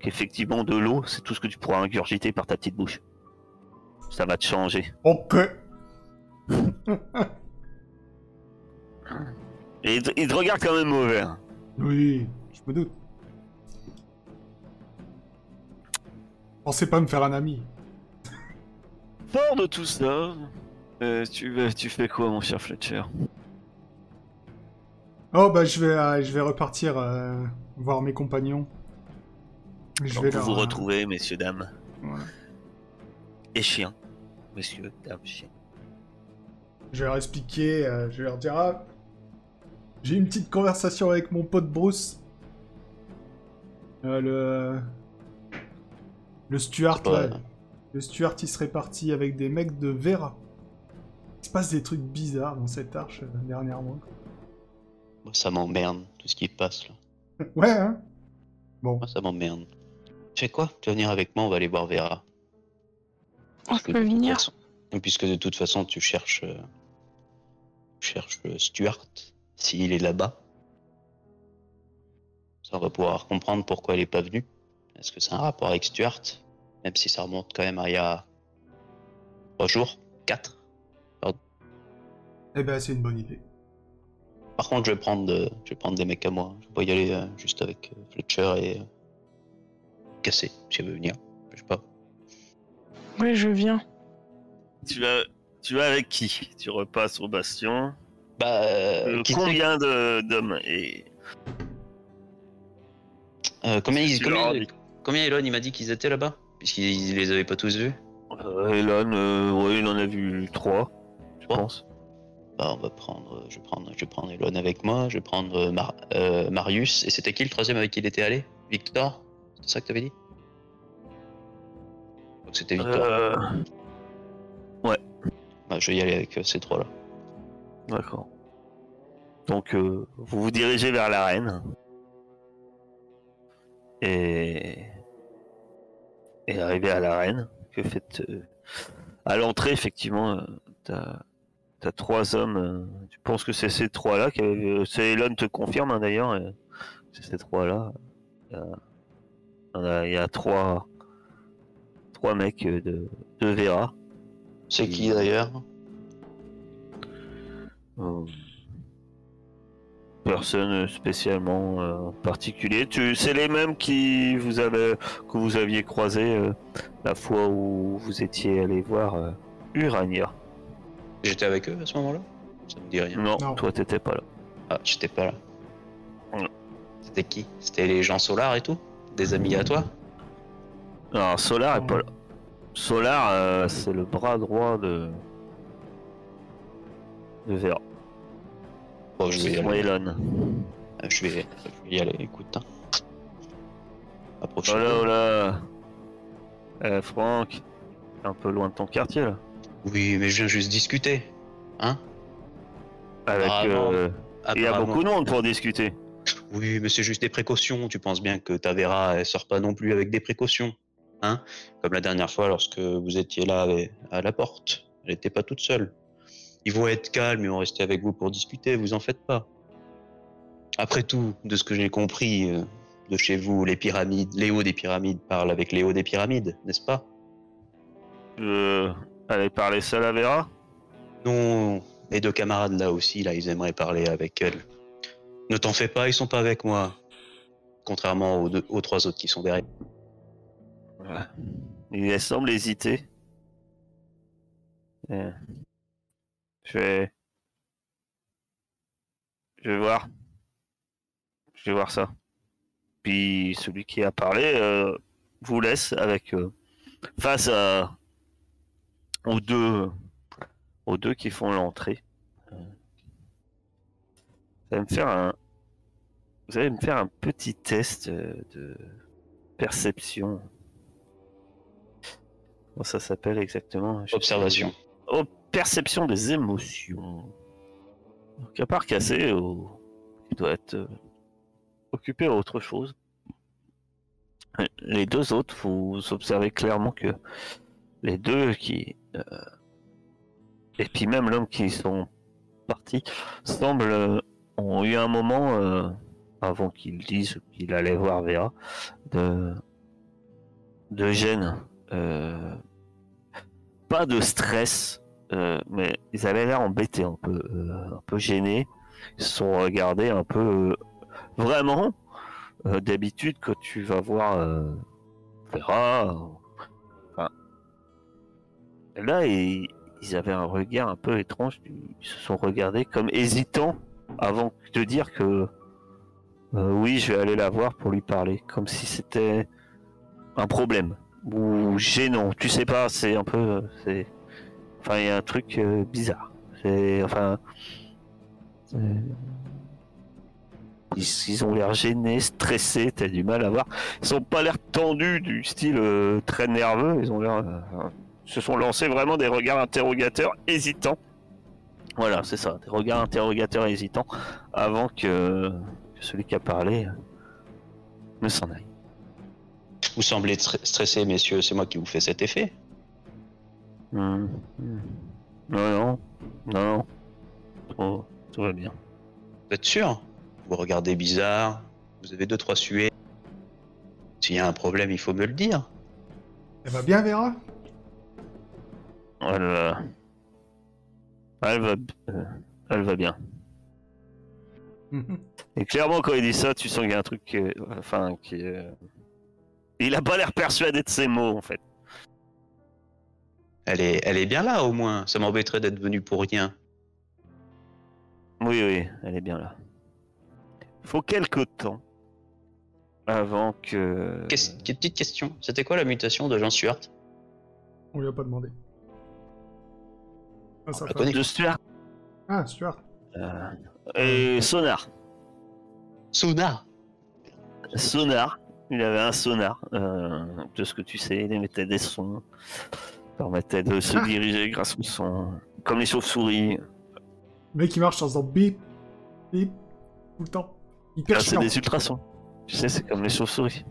A: qu'effectivement, de l'eau, c'est tout ce que tu pourras ingurgiter par ta petite bouche. Ça va te changer.
C: Ok.
A: Et il te, il te regarde quand même mauvais. hein.
C: Oui, je me doute. Pensez pas me faire un ami.
A: Fort de tout ça, euh, tu, veux- tu fais quoi, mon cher Fletcher?
C: Oh bah je vais, euh, je vais repartir euh, voir mes compagnons. Je vais
A: vous
C: leur,
A: vous
C: euh,
A: retrouvez, messieurs, dames.
C: voilà.
A: Et chiens. Messieurs, dames, chiens.
C: Je vais leur expliquer, euh, je vais leur dire ah, j'ai eu une petite conversation avec mon pote Bruce. Euh, le le Stuart
D: pas-
C: là, le Stuart il serait parti avec des mecs de Vera. Il se passe des trucs bizarres dans cette arche euh, dernièrement.
D: Moi, ça m'emmerde, tout ce qui passe là.
C: Ouais hein. Bon,
D: Moi, ça m'emmerde. Tu sais quoi Tu vas venir avec moi, on va aller voir Vera. Toute
B: venir.
D: façon- Puisque de toute façon, tu cherches. euh, Je cherche euh, Stuart, s'il est là-bas. Ça, on va pouvoir comprendre pourquoi il est pas venu. Est-ce que c'est un rapport avec Stuart Même si ça remonte quand même à il y a trois jours, quatre?
C: Eh ben, c'est une bonne idée.
D: Par contre, je vais prendre, de- je vais prendre des mecs à moi. Je vais pas y aller euh, juste avec euh, Fletcher et Cassé, si elle veut venir. Je sais pas.
B: Oui, je viens.
A: Tu vas, tu vas avec qui? Tu repasses au bastion.
D: Bah,
A: Euh, combien de- d'hommes et
D: euh, combien,
A: leur
D: combien, combien Elon il m'a dit qu'ils étaient là-bas? Puisqu'il les avait pas tous vus.
A: euh, Elon, euh, ouais, il en a vu trois, je
D: Trois
A: pense.
D: Bah, on va prendre, je vais prendre, je vais prendre Elon avec moi. Je vais prendre Mar- Marius. Et c'était qui le troisième avec qui il était allé? Victor? C'est ça que t'avais dit Donc c'était Victor.
A: Euh,
D: Bah, je vais y aller avec euh, ces trois-là.
A: D'accord. Donc, euh, vous vous dirigez vers l'arène. Et. Et arrivé à l'arène, que faites. À l'entrée, effectivement, t'as. T'as trois hommes. Tu penses que c'est ces trois-là qui avaient- C'est Elon te confirme hein, d'ailleurs. C'est ces trois-là. Il y a- il y, a- trois. Trois mecs euh, de, de Vera.
D: C'est qui d'ailleurs
A: Euh, Personne spécialement euh, particulier. Tu, c'est les mêmes qui vous avez, que vous aviez croisés euh, la fois où vous étiez allé voir euh, Urania.
D: J'étais avec eux à ce moment-là? Ça me dit rien.
A: Non,
C: Non.
A: toi t'étais pas là.
D: Ah, j'étais pas là.
A: Non.
D: C'était qui? C'était les gens solars et tout? Des amis à toi
A: Alors Solar est pas là. Solar, euh, c'est le bras droit de de Vera.
D: Bon, je vais y aller.
A: Elon.
D: Euh, Je vais, je vais y aller, écoute. Hein. Approchez.
A: Oh là, oh là. Eh, Franck, t'es un peu loin de ton quartier là.
D: Oui, mais je viens juste discuter. Hein
A: Avec, euh, il y a beaucoup de monde pour discuter.
D: Oui, mais c'est juste des précautions. Tu penses bien que ta Vera, elle sort pas non plus avec des précautions. Hein? Comme la dernière fois lorsque vous étiez là à la porte. Elle n'était pas toute seule. Ils vont être calmes, ils vont rester avec vous pour discuter, vous en faites pas. Après tout, de ce que j'ai compris euh, de chez vous, les pyramides, les hauts des pyramides parlent avec les hauts des pyramides, n'est-ce pas?
A: Euh, allez parler seul à Vera
D: Non, mes deux camarades là aussi, là, ils aimeraient parler avec elle. Ne t'en fais pas, ils sont pas avec moi. Contrairement aux, trois autres qui sont derrière.
A: Il semble hésiter. Euh, Je vais. Je vais voir. Je vais voir ça. Puis celui qui a parlé euh, vous laisse avec euh, face deux aux deux qui font l'entrée. Vous allez me faire un vous allez me faire un petit test de perception. Comment ça s'appelle exactement?
D: Observation.
A: Oh, perception des émotions. Donc à part casser, oh, il doit être euh, occupé à autre chose. Les deux autres, vous observez clairement que les deux qui... euh, et puis même l'homme qui sont partis, semblent... ont eu un moment, euh, avant qu'ils disent qu'il allait voir Vera, de, de gêne. Euh, pas de stress, euh, mais ils avaient l'air embêtés un peu, euh, un peu gênés. Ils se sont regardés un peu euh, vraiment. D'habitude, quand tu vas voir Vera, là ils, ils avaient un regard un peu étrange. Ils se sont regardés comme hésitants avant de dire que euh, oui, je vais aller la voir pour lui parler, comme si c'était un problème ou gênant. Tu sais pas, c'est un peu, euh, c'est, enfin, il y a un truc euh, bizarre. C'est, enfin, ils, ont l'air gênés, stressés. T'as du mal à voir. Ils ont pas l'air tendus du style très nerveux. Ils ont l'air, se sont lancés vraiment des regards interrogateurs hésitants. Voilà, c'est ça, des regards interrogateurs hésitants avant que, que celui qui a parlé euh, ne s'en aille.
D: Vous semblez tr- stressés, messieurs, c'est moi qui vous fais cet effet.
A: Hmm, hmm. Non, non, non, tout, tout va bien.
D: Vous êtes sûr? Vous regardez bizarre, vous avez deux, trois suées. S'il y a un problème, il faut me le dire.
C: Elle va bien, Vera?
A: Va. Elle va, euh, elle va bien. Et clairement, quand il dit ça, tu sens qu'il y a un truc qui est- Enfin, qui est- Il a pas l'air persuadé de ses mots, en fait.
D: Elle est, elle est bien là au moins. Ça m'embêterait d'être venu pour rien.
A: Oui, oui, elle est bien là. Il faut quelque temps avant que...
D: Qu'est- Petite question. C'était quoi la mutation de Jean Stuart?
C: On lui a pas demandé. Ah, ça fait-
D: connaît.
A: De Stuart
C: Ah, Stuart.
A: euh, et sonar.
D: Sonar.
A: Sonar. Il avait un sonar. euh, de ce que tu sais, il émettait des sons. Permettait de se
C: Ah.
A: diriger grâce au son. Comme les chauves-souris.
C: Le mec, il marche en faisant bip, bip, tout le temps. Hyper
A: Ah, c'est des ultrasons. Tu sais, c'est comme les chauves-souris.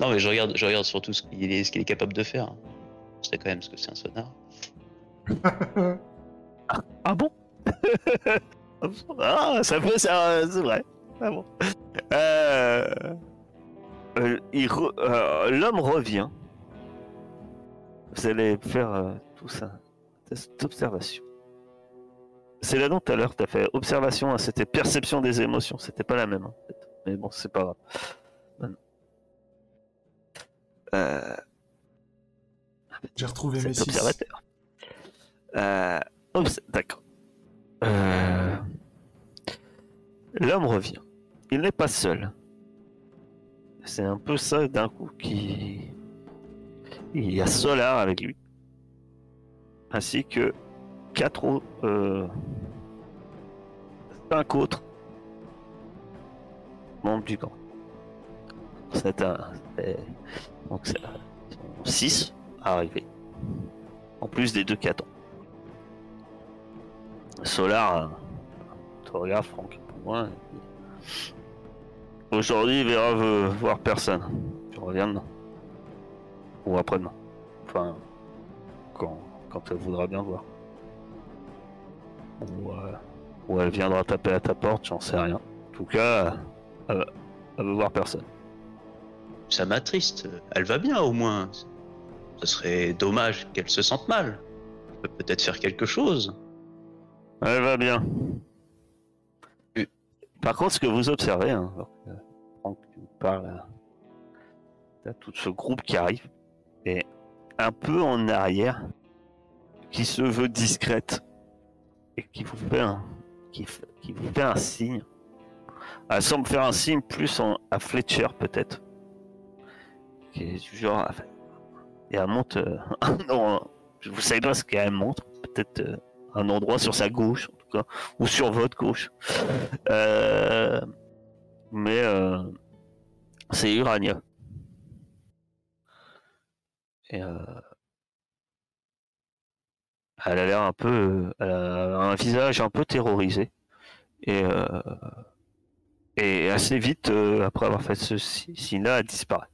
D: Non mais je regarde, je regarde surtout ce qu'il est, ce qu'il est capable de faire. Je sais quand même ce que c'est un sonar.
A: Ah bon Ah, ça peut, ça, c'est vrai. Ah bon. Euh, euh, il re- euh, L'homme revient. Vous allez faire euh, tout ça. Test d'observation. C'est là dont tout à l'heure, tu as fait observation, hein, c'était perception des émotions. C'était pas la même en fait. Mais bon, c'est pas grave. Maintenant. Euh,
C: J'ai retrouvé mes
A: cet
C: 6.
A: observateur. Euh, obs- D'accord. Euh, L'homme revient. Il n'est pas seul. C'est un peu ça d'un coup qui. Il y a Solar avec lui. Ainsi que quatre autres. euh, autres membres du camp. C'est un. Donc c'est. ils sont Six arrivés. En plus des deux qui. Solar, euh, tu regardes Franck, il- Aujourd'hui, Vera veut voir personne. Tu reviens demain. Ou après-demain. Enfin, quand, quand elle voudra bien voir. Ou, euh, ou elle viendra taper à ta porte, j'en sais rien. En tout cas, elle, elle veut voir personne.
D: Ça m'attriste. Elle va bien au moins. Ce serait dommage qu'elle se sente mal. Peut-être faire quelque chose.
A: Elle va bien. Par contre, ce que vous observez, hein, alors que Franck tu me parles, euh, t'as tout ce groupe qui arrive, et un peu en arrière, qui se veut discrète, et qui vous fait un, qui, qui vous fait un signe. Elle semble faire un signe plus en- à Fletcher peut-être, qui est du genre, et elle monte, euh, non, vous savez pas ce qu'elle montre, peut-être. euh, un endroit sur sa gauche, en tout cas, ou sur votre gauche. Euh, mais euh, c'est Urania. Et euh, elle a l'air un peu, elle a un visage un peu terrorisé. Et, et assez vite, après avoir fait ce si- signe-là, elle disparaît.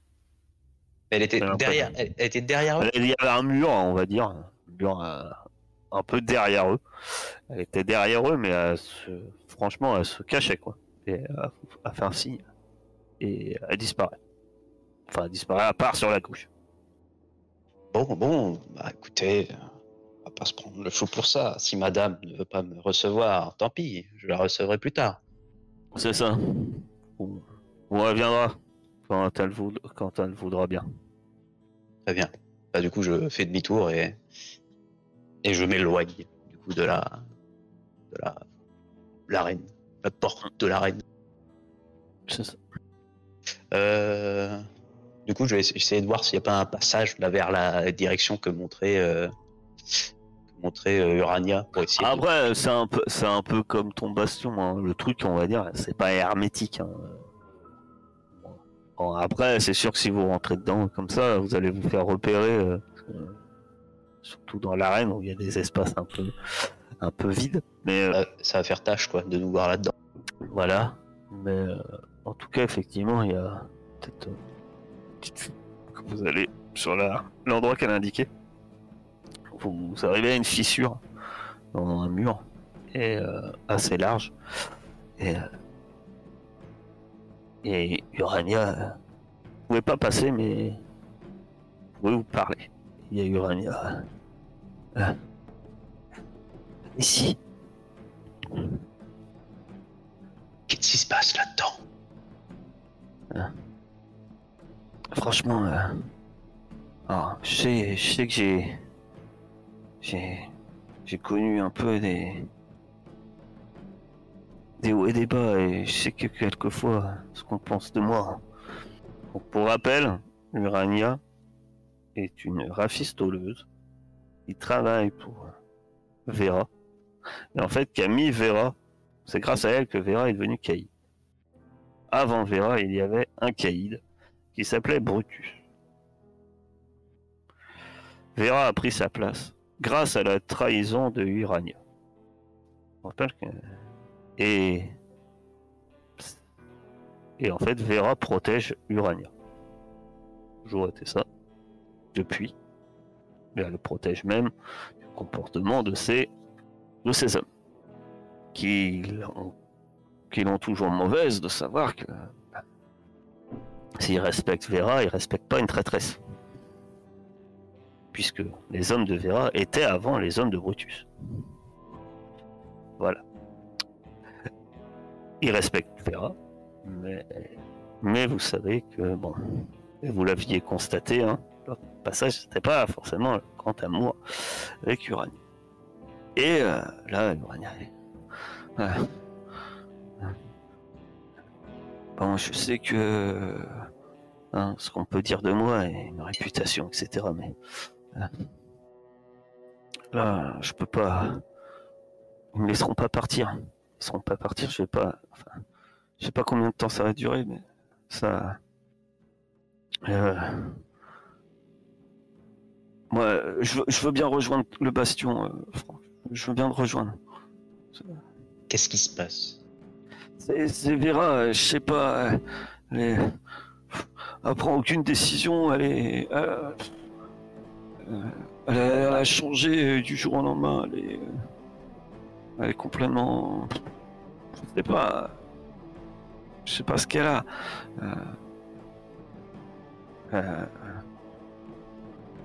D: Elle était
A: a
D: derrière. Elle, elle était derrière eux?
A: Il y avait un mur, on va dire, un mur un peu derrière eux. Elle était derrière eux, mais elle se- franchement, elle se cachait, quoi. Et elle a fait un signe. Et elle disparaît. Enfin, elle disparaît à part sur la couche.
D: Bon, bon, bah écoutez, on va pas se prendre le chou pour ça. Si madame ne veut pas me recevoir, tant pis, je la recevrai plus tard.
A: C'est ça. Ou, ou elle viendra quand elle, voud- quand elle voudra bien.
D: Très bien. Bah, du coup, je fais demi-tour et, et je m'éloigne du coup de la de la l'arène, la porte de l'arène.
A: C'est ça.
D: Euh, du coup, je vais essa- essayer de voir s'il n'y a pas un passage là vers la direction que montrait euh, que montrait euh, Urania pour essayer. de-
A: Après, c'est un peu, c'est un peu comme ton bastion. hein. Le truc, on va dire, c'est pas hermétique. hein. Bon. Après, c'est sûr que si vous rentrez dedans comme ça, vous allez vous faire repérer. Surtout dans l'arène où il y a des espaces un peu, un peu vides. Mais euh,
D: Euh, ça va faire tâche quoi de nous voir là-dedans.
A: voilà. Mais euh, en tout cas, effectivement, il y a peut-être euh, une petite fuite que vous allez sur l'endroit qu'elle a indiqué. Vous, vous arrivez à une fissure dans un mur euh, assez large. Et, euh, et Urania, euh, vous pouvez pas passer, mais vous pouvez vous parler. Il y a Urania. euh, ici.
D: Qu'est-ce qui se passe là-dedans?
A: Franchement, euh, je sais, je sais que j'ai, j'ai, j'ai connu un peu des, des hauts et des bas, et je sais que quelquefois, ce qu'on pense de moi. Donc, pour rappel, Urania est une rafistoleuse qui travaille pour Vera. Et en fait, Camille Vera, c'est grâce à elle que Vera est devenue caïd. Avant Vera, il y avait un caïd qui s'appelait Brutus. Vera a pris sa place grâce à la trahison de Urania. Et en fait, Vera protège Urania. Toujours été ça. Depuis. Elle le protège même du comportement de ces, de ces hommes. Qui l'ont toujours mauvaise de savoir que s'ils respectent Vera, ils respectent pas une traîtresse. Puisque les hommes de Vera étaient avant les hommes de Brutus. Voilà. Ils respectent Vera, mais, mais vous savez que, bon, vous l'aviez constaté, hein, le passage, c'était pas forcément le grand amour avec Urania. Et euh, là, Urania, elle- ouais. Bon, je sais que hein, ce qu'on peut dire de moi et une réputation, etc. Mais euh, là, je peux pas. Ils me laisseront pas partir. Ils me laisseront pas partir. Je vais pas. Enfin, je sais pas combien de temps ça va durer, mais ça. Euh, Moi, je veux, je veux bien rejoindre le bastion, euh, Franck. Je veux bien le rejoindre.
D: Qu'est-ce qui se passe?
A: C'est Vera, euh, je sais pas. Elle, est- elle prend aucune décision. Elle est. euh, euh, elle, a, elle a changé du jour au lendemain. Elle est, elle est complètement. Je sais pas. Je sais pas ce qu'elle a. Euh, euh,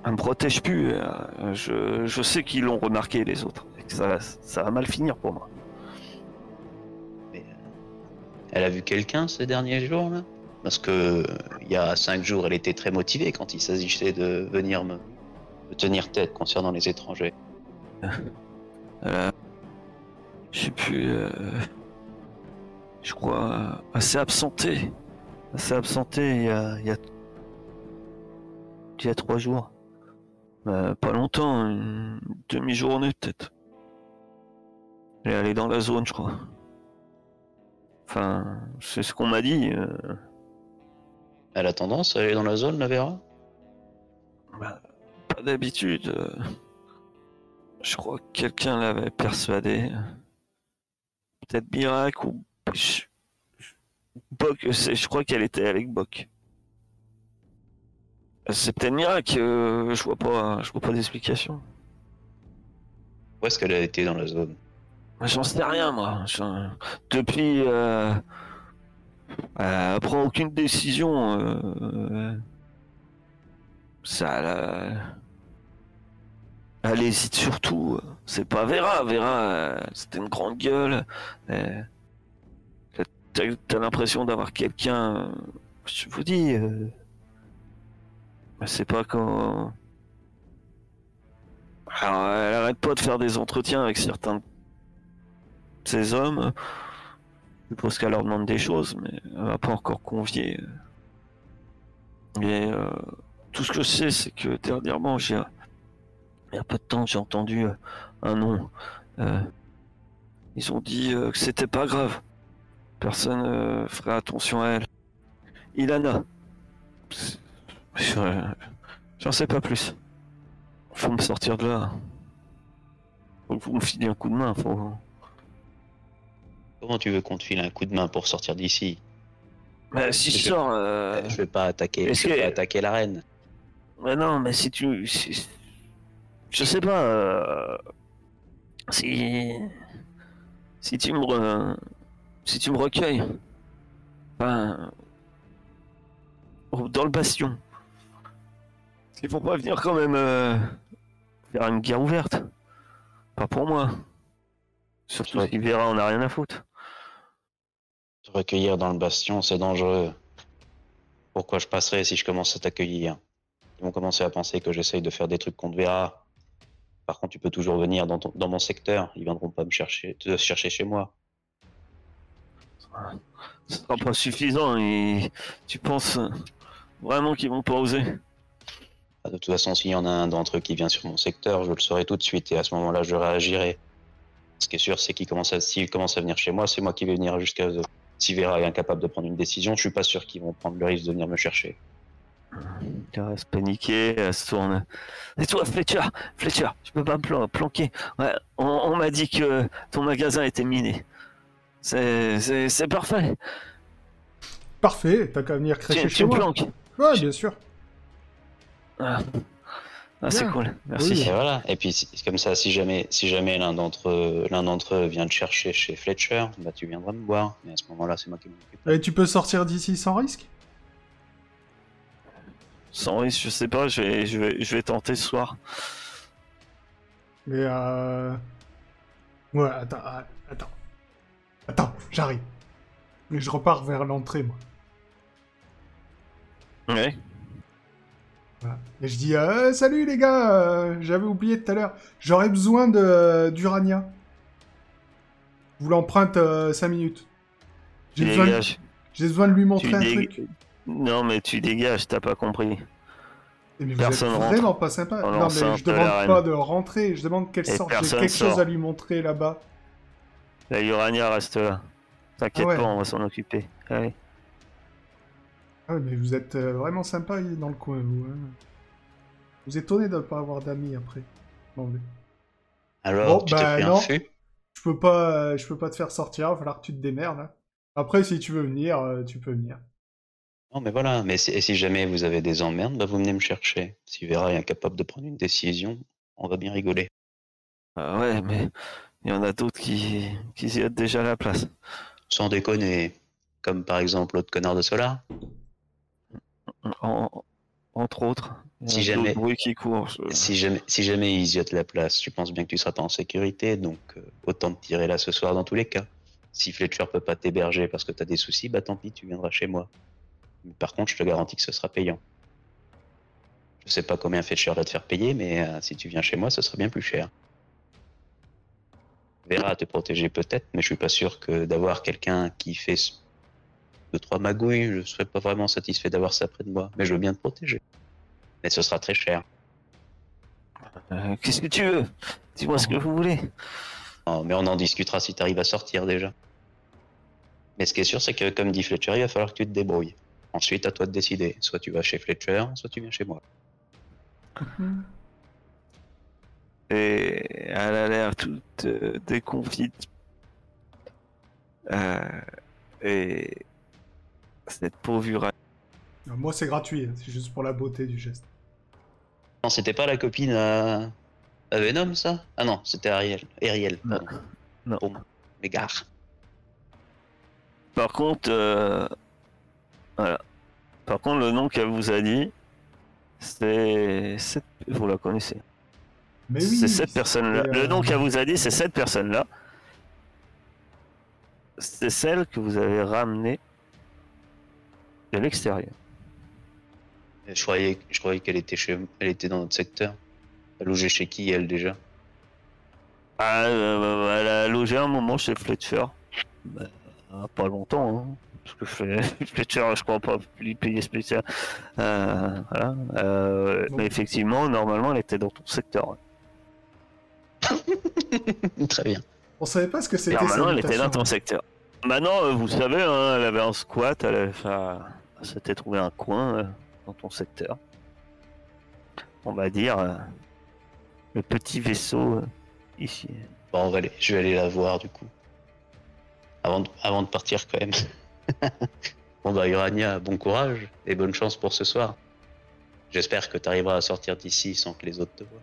A: elle me protège plus. euh, je, je sais qu'ils l'ont remarqué les autres. et que ça, ça va mal finir pour moi.
D: Mais, euh, Elle a vu quelqu'un ces derniers jours là? Parce que euh, il y a cinq jours, elle était très motivée quand il s'agissait de venir me, me tenir tête concernant les étrangers.
A: A- Je sais plus. euh, Je crois. euh, assez absenté. Assez absenté il y a. Il y a, il y a trois jours. Euh, pas longtemps, une demi-journée peut-être. Elle est allée dans la zone, je crois. Enfin, c'est ce qu'on m'a dit. euh,
D: Elle a tendance à aller dans la zone, la Vera?
A: Bah, pas d'habitude. euh, Je crois que quelqu'un l'avait persuadé. Peut-être Mirac ou. je- je- Bok, c'est- je crois qu'elle était avec Bok. C'est peut-être Mirac, euh, je vois pas, je vois pas d'explication.
D: Où est-ce qu'elle a été dans la zone?
A: J'en sais rien, moi. Depuis. Euh... Elle prend aucune décision. euh, Ça. Elle, elle hésite surtout. C'est pas Vera. Vera, euh, c'était une grande gueule. Euh, T'as l'impression d'avoir quelqu'un. euh, Je vous dis. euh, C'est pas quand. Alors, elle arrête pas de faire des entretiens avec certains de ces hommes. Je suppose qu'elle leur demande des choses, mais elle m'a pas encore convié. Et euh, tout ce que je sais, c'est que dernièrement, j'ai, il y a peu de temps, j'ai entendu euh, un nom. Euh, ils ont dit euh, que c'était pas grave. Personne ferait attention à elle. Ilana. J'en sais pas plus. Faut me sortir de là. Faut que vous me filez un coup de main. Faut...
D: Comment tu veux qu'on te file un coup de main pour sortir d'ici?
A: Bah, si je
D: Je-
A: sors. euh,
D: Je vais pas attaquer, je vais
A: que-
D: pas attaquer la reine.
A: Mais non, mais si tu. si- Je sais pas. euh, Si. si tu me, re- si tu me recueilles, ben, dans le bastion, il faut pas venir quand même euh, faire une guerre ouverte. Pas pour moi. Surtout si Vera on a rien à foutre.
D: Te recueillir dans le bastion, c'est dangereux. Pourquoi je passerais si je commence à t'accueillir? Ils vont commencer à penser que j'essaye de faire des trucs qu'on te verra. Par contre, tu peux toujours venir dans, ton- dans mon secteur. Ils viendront pas me chercher, te chercher chez moi.
A: Ce sera pas suffisant et tu penses vraiment qu'ils vont pas oser?
D: De toute façon, s'il y en a un d'entre eux qui vient sur mon secteur, je le saurai tout de suite et à ce moment-là, je réagirai. Ce qui est sûr, c'est qu'il commence à, s'il commence à venir chez moi, c'est moi qui vais venir jusqu'à. Si Vera est incapable de prendre une décision, je suis pas sûr qu'ils vont prendre le risque de venir me chercher.
A: Elle reste paniquée, elle se tourne. Et toi, Fletcher, Fletcher, je peux pas me plan- planquer. Ouais, on on m'a dit que ton magasin était miné. C'est parfait.
C: Parfait, t'as qu'à venir
A: Tu,
C: crêcher
A: tu
C: chez
A: me
C: moi.
A: planques.
C: Ouais, bien sûr.
A: Ah, Ah, c'est cool, merci.
C: Oui.
D: Et voilà. Et puis si- comme ça, si jamais, si jamais l'un d'entre eux, l'un d'entre eux vient te chercher chez Fletcher, bah tu viendras me voir. Mais à ce moment-là, c'est moi qui m'en occupe.
C: Et tu peux sortir d'ici sans risque?
A: Sans risque, je sais pas, je vais, je vais, je vais tenter ce soir.
C: Mais euh... Ouais, attends, ah, attends. Attends, j'arrive. Mais je repars vers l'entrée, moi.
A: Ouais.
C: Voilà. Et je dis, euh, salut les gars, euh, j'avais oublié tout à l'heure. J'aurais besoin de d'Urania. Je vous l'emprunte 5 minutes.
A: Tu
C: J'ai besoin, de-
A: dégages.
C: j'ai besoin de lui montrer
A: Tu
C: un
A: dég-
C: truc.
A: Non, mais tu dégages, t'as pas compris.
C: Eh, Mais vous
A: Personne
C: êtes
A: rentre.
C: vraiment pas sympa. Non, mais je demande pas de rentrer. Je demande qu'elle
A: Et
C: sorte. J'ai quelque chose à lui montrer là-bas.
A: La Urania reste là. T'inquiète
C: Ah ouais.
A: pas, on va s'en occuper. Allez.
C: Ah mais vous êtes euh, vraiment sympa dans le coin, vous. hein. Vous étonnez de ne pas avoir d'amis après. Bon, mais
D: Alors,
C: Bon,
D: tu
C: bah, non. je peux pas, je peux pas te faire sortir. Il va falloir que tu te démerdes. hein. Après, si tu veux venir, euh, tu peux venir.
D: Non, mais voilà. Mais si, et si jamais vous avez des emmerdes, bah vous venez me chercher. Si Vera est incapable de prendre une décision, on va bien rigoler.
A: Ah ouais, mais il y en a d'autres qui, qui y ont déjà la place.
D: Sans déconner. Comme par exemple l'autre connard de Solar.
A: En- entre autres. Y
D: Si jamais-
A: qui courent. je-
D: Si jamais, si jamais ils ziotent la place, tu penses bien que tu seras pas en sécurité, donc euh, autant te tirer là ce soir dans tous les cas. Si Fletcher peut pas t'héberger parce que t'as des soucis, bah tant pis, tu viendras chez moi. Mais Par contre, je te garantis que ce sera payant. Je sais pas combien Fletcher va te faire payer, mais euh, si tu viens chez moi, ce sera bien plus cher. Vera te protéger peut-être, mais je suis pas sûr que d'avoir quelqu'un qui fait deux trois magouilles, je serais pas vraiment satisfait d'avoir ça près de moi. Mais je veux bien te protéger. Mais ce sera très cher.
A: Euh, Qu'est-ce que tu veux? Dis-moi ce que vous voulez.
D: Oh, mais on en discutera si tu arrives à sortir déjà. Mais ce qui est sûr, c'est que comme dit Fletcher, il va falloir que tu te débrouilles. Ensuite, à toi de décider. Soit tu vas chez Fletcher, soit tu viens chez moi.
A: Et elle a l'air toute euh, déconfite. Euh, et cette pauvre.
C: Euh, Moi, c'est gratuit. hein. C'est juste pour la beauté du geste.
D: Non, c'était pas la copine à, à Venom, ça? Ah non, c'était Ariel. Ariel,
A: Non.
D: pardon.
A: Non. Par contre, euh, voilà. Par contre, le nom qu'elle vous a dit, c'est cette... vous la connaissez.
C: Mais oui.
A: c'est cette personne-là.
C: c'était,
A: Le
C: euh,
A: nom qu'elle vous a dit, c'est cette personne-là. C'est celle que vous avez ramenée de l'extérieur.
D: Je croyais, je croyais qu'elle était chez, elle était dans notre secteur. Elle logeait chez qui, elle, déjà?
A: Ah, euh, elle a logé un moment chez Fletcher. Bah, pas longtemps, hein. Parce que Fle- Fletcher, je crois pas lui payer spécial. Euh, voilà. Euh,
C: Bon.
A: Mais effectivement, normalement, elle était dans ton secteur.
D: Très bien.
C: On savait pas ce que c'était.
A: Normalement,
C: cette
A: elle était dans ton secteur. Maintenant, vous savez, hein, elle avait un squat, elle, avait s'était trouvé un coin euh, dans ton secteur. On va dire euh, le petit vaisseau euh, ici.
D: Bon, on va aller, je vais aller la voir, du coup. Avant de, avant de partir, quand même. bon, bah, Urania, bon courage et bonne chance pour ce soir. J'espère que tu arriveras à sortir d'ici sans que les autres te voient.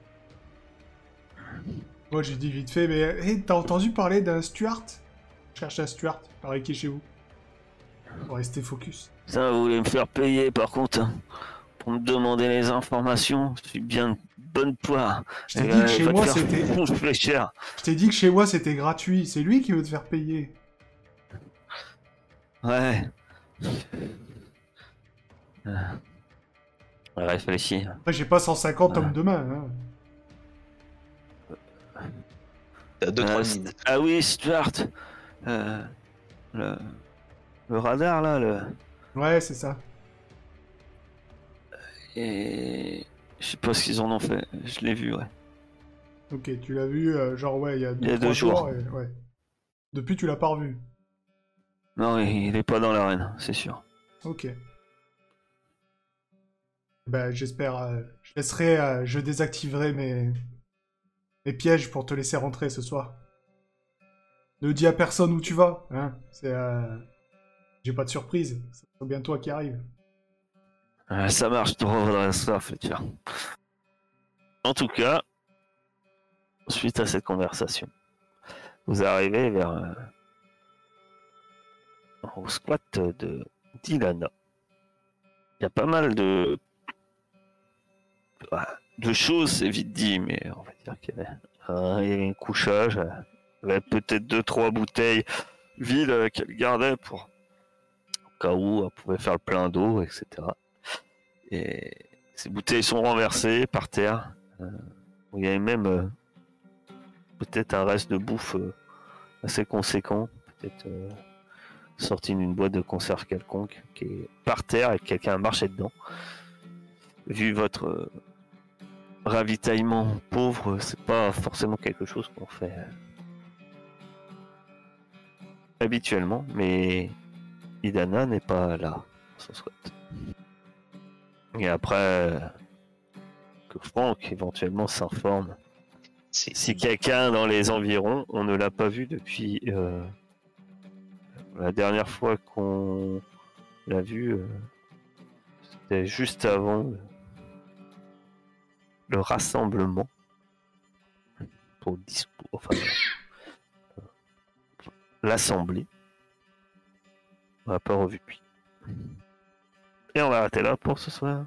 C: Moi, j'ai dit vite fait, mais hey, t'as entendu parler d'un Stuart? Cherche à Stuart, pareil qui est chez vous. Pour rester focus.
A: Ça, vous voulez me faire payer par contre hein, pour me demander les informations. Je suis bien de bonne poire.
C: Je t'ai
A: Et,
C: dit que
A: euh,
C: chez moi c'était. Je t'ai dit que chez moi c'était gratuit. C'est lui qui veut te faire payer.
A: Ouais. Euh. Réfléchis.
C: Après, j'ai pas 150
A: Ah.
C: hommes de main. Hein.
D: T'as
A: Euh, ah oui, Stuart. Euh, le... le radar là, le...
C: Ouais, c'est ça.
A: et je sais pas ce qu'ils en ont fait. Je l'ai vu, ouais.
C: Ok, tu l'as vu, euh, genre, ouais, il y a deux,
A: y a deux jours.
C: et- ouais. Depuis, tu l'as pas revu.
A: Non, il il est pas dans l'arène, c'est sûr.
C: Ok. Bah, j'espère. euh, je laisserai. euh, je désactiverai mes. mes pièges pour te laisser rentrer ce soir. Ne dis à personne où tu vas, hein. C'est. J'ai pas de surprise. C'est bien toi qui arrive.
A: Euh, ça marche, tu reviendras ça, Fletcher. En tout cas, suite à cette conversation, vous arrivez vers euh, au squat de d'Ilana. Il y a pas mal de ah, de choses, c'est vite dit, mais on va dire qu'il y avait, un couchage, euh, il y avait peut-être deux trois bouteilles vides euh, qu'elle gardait pour où elle pouvait faire le plein d'eau, etc. Et ces bouteilles sont renversées par terre. Euh, il y avait même euh, peut-être un reste de bouffe euh, assez conséquent, peut-être sorti d'une boîte de conserve quelconque, qui est par terre et que quelqu'un a marché dedans. Vu votre ravitaillement pauvre, c'est pas forcément quelque chose qu'on fait habituellement, mais Idana n'est pas là, son squat. Et après, euh, que Franck éventuellement s'informe. Si quelqu'un dans les environs, on ne l'a pas vu depuis euh, la dernière fois qu'on l'a vu, euh, c'était juste avant le, le rassemblement pour discours, enfin euh, l'assemblée. On l'a pas revu depuis. Et on va arrêter là pour ce soir.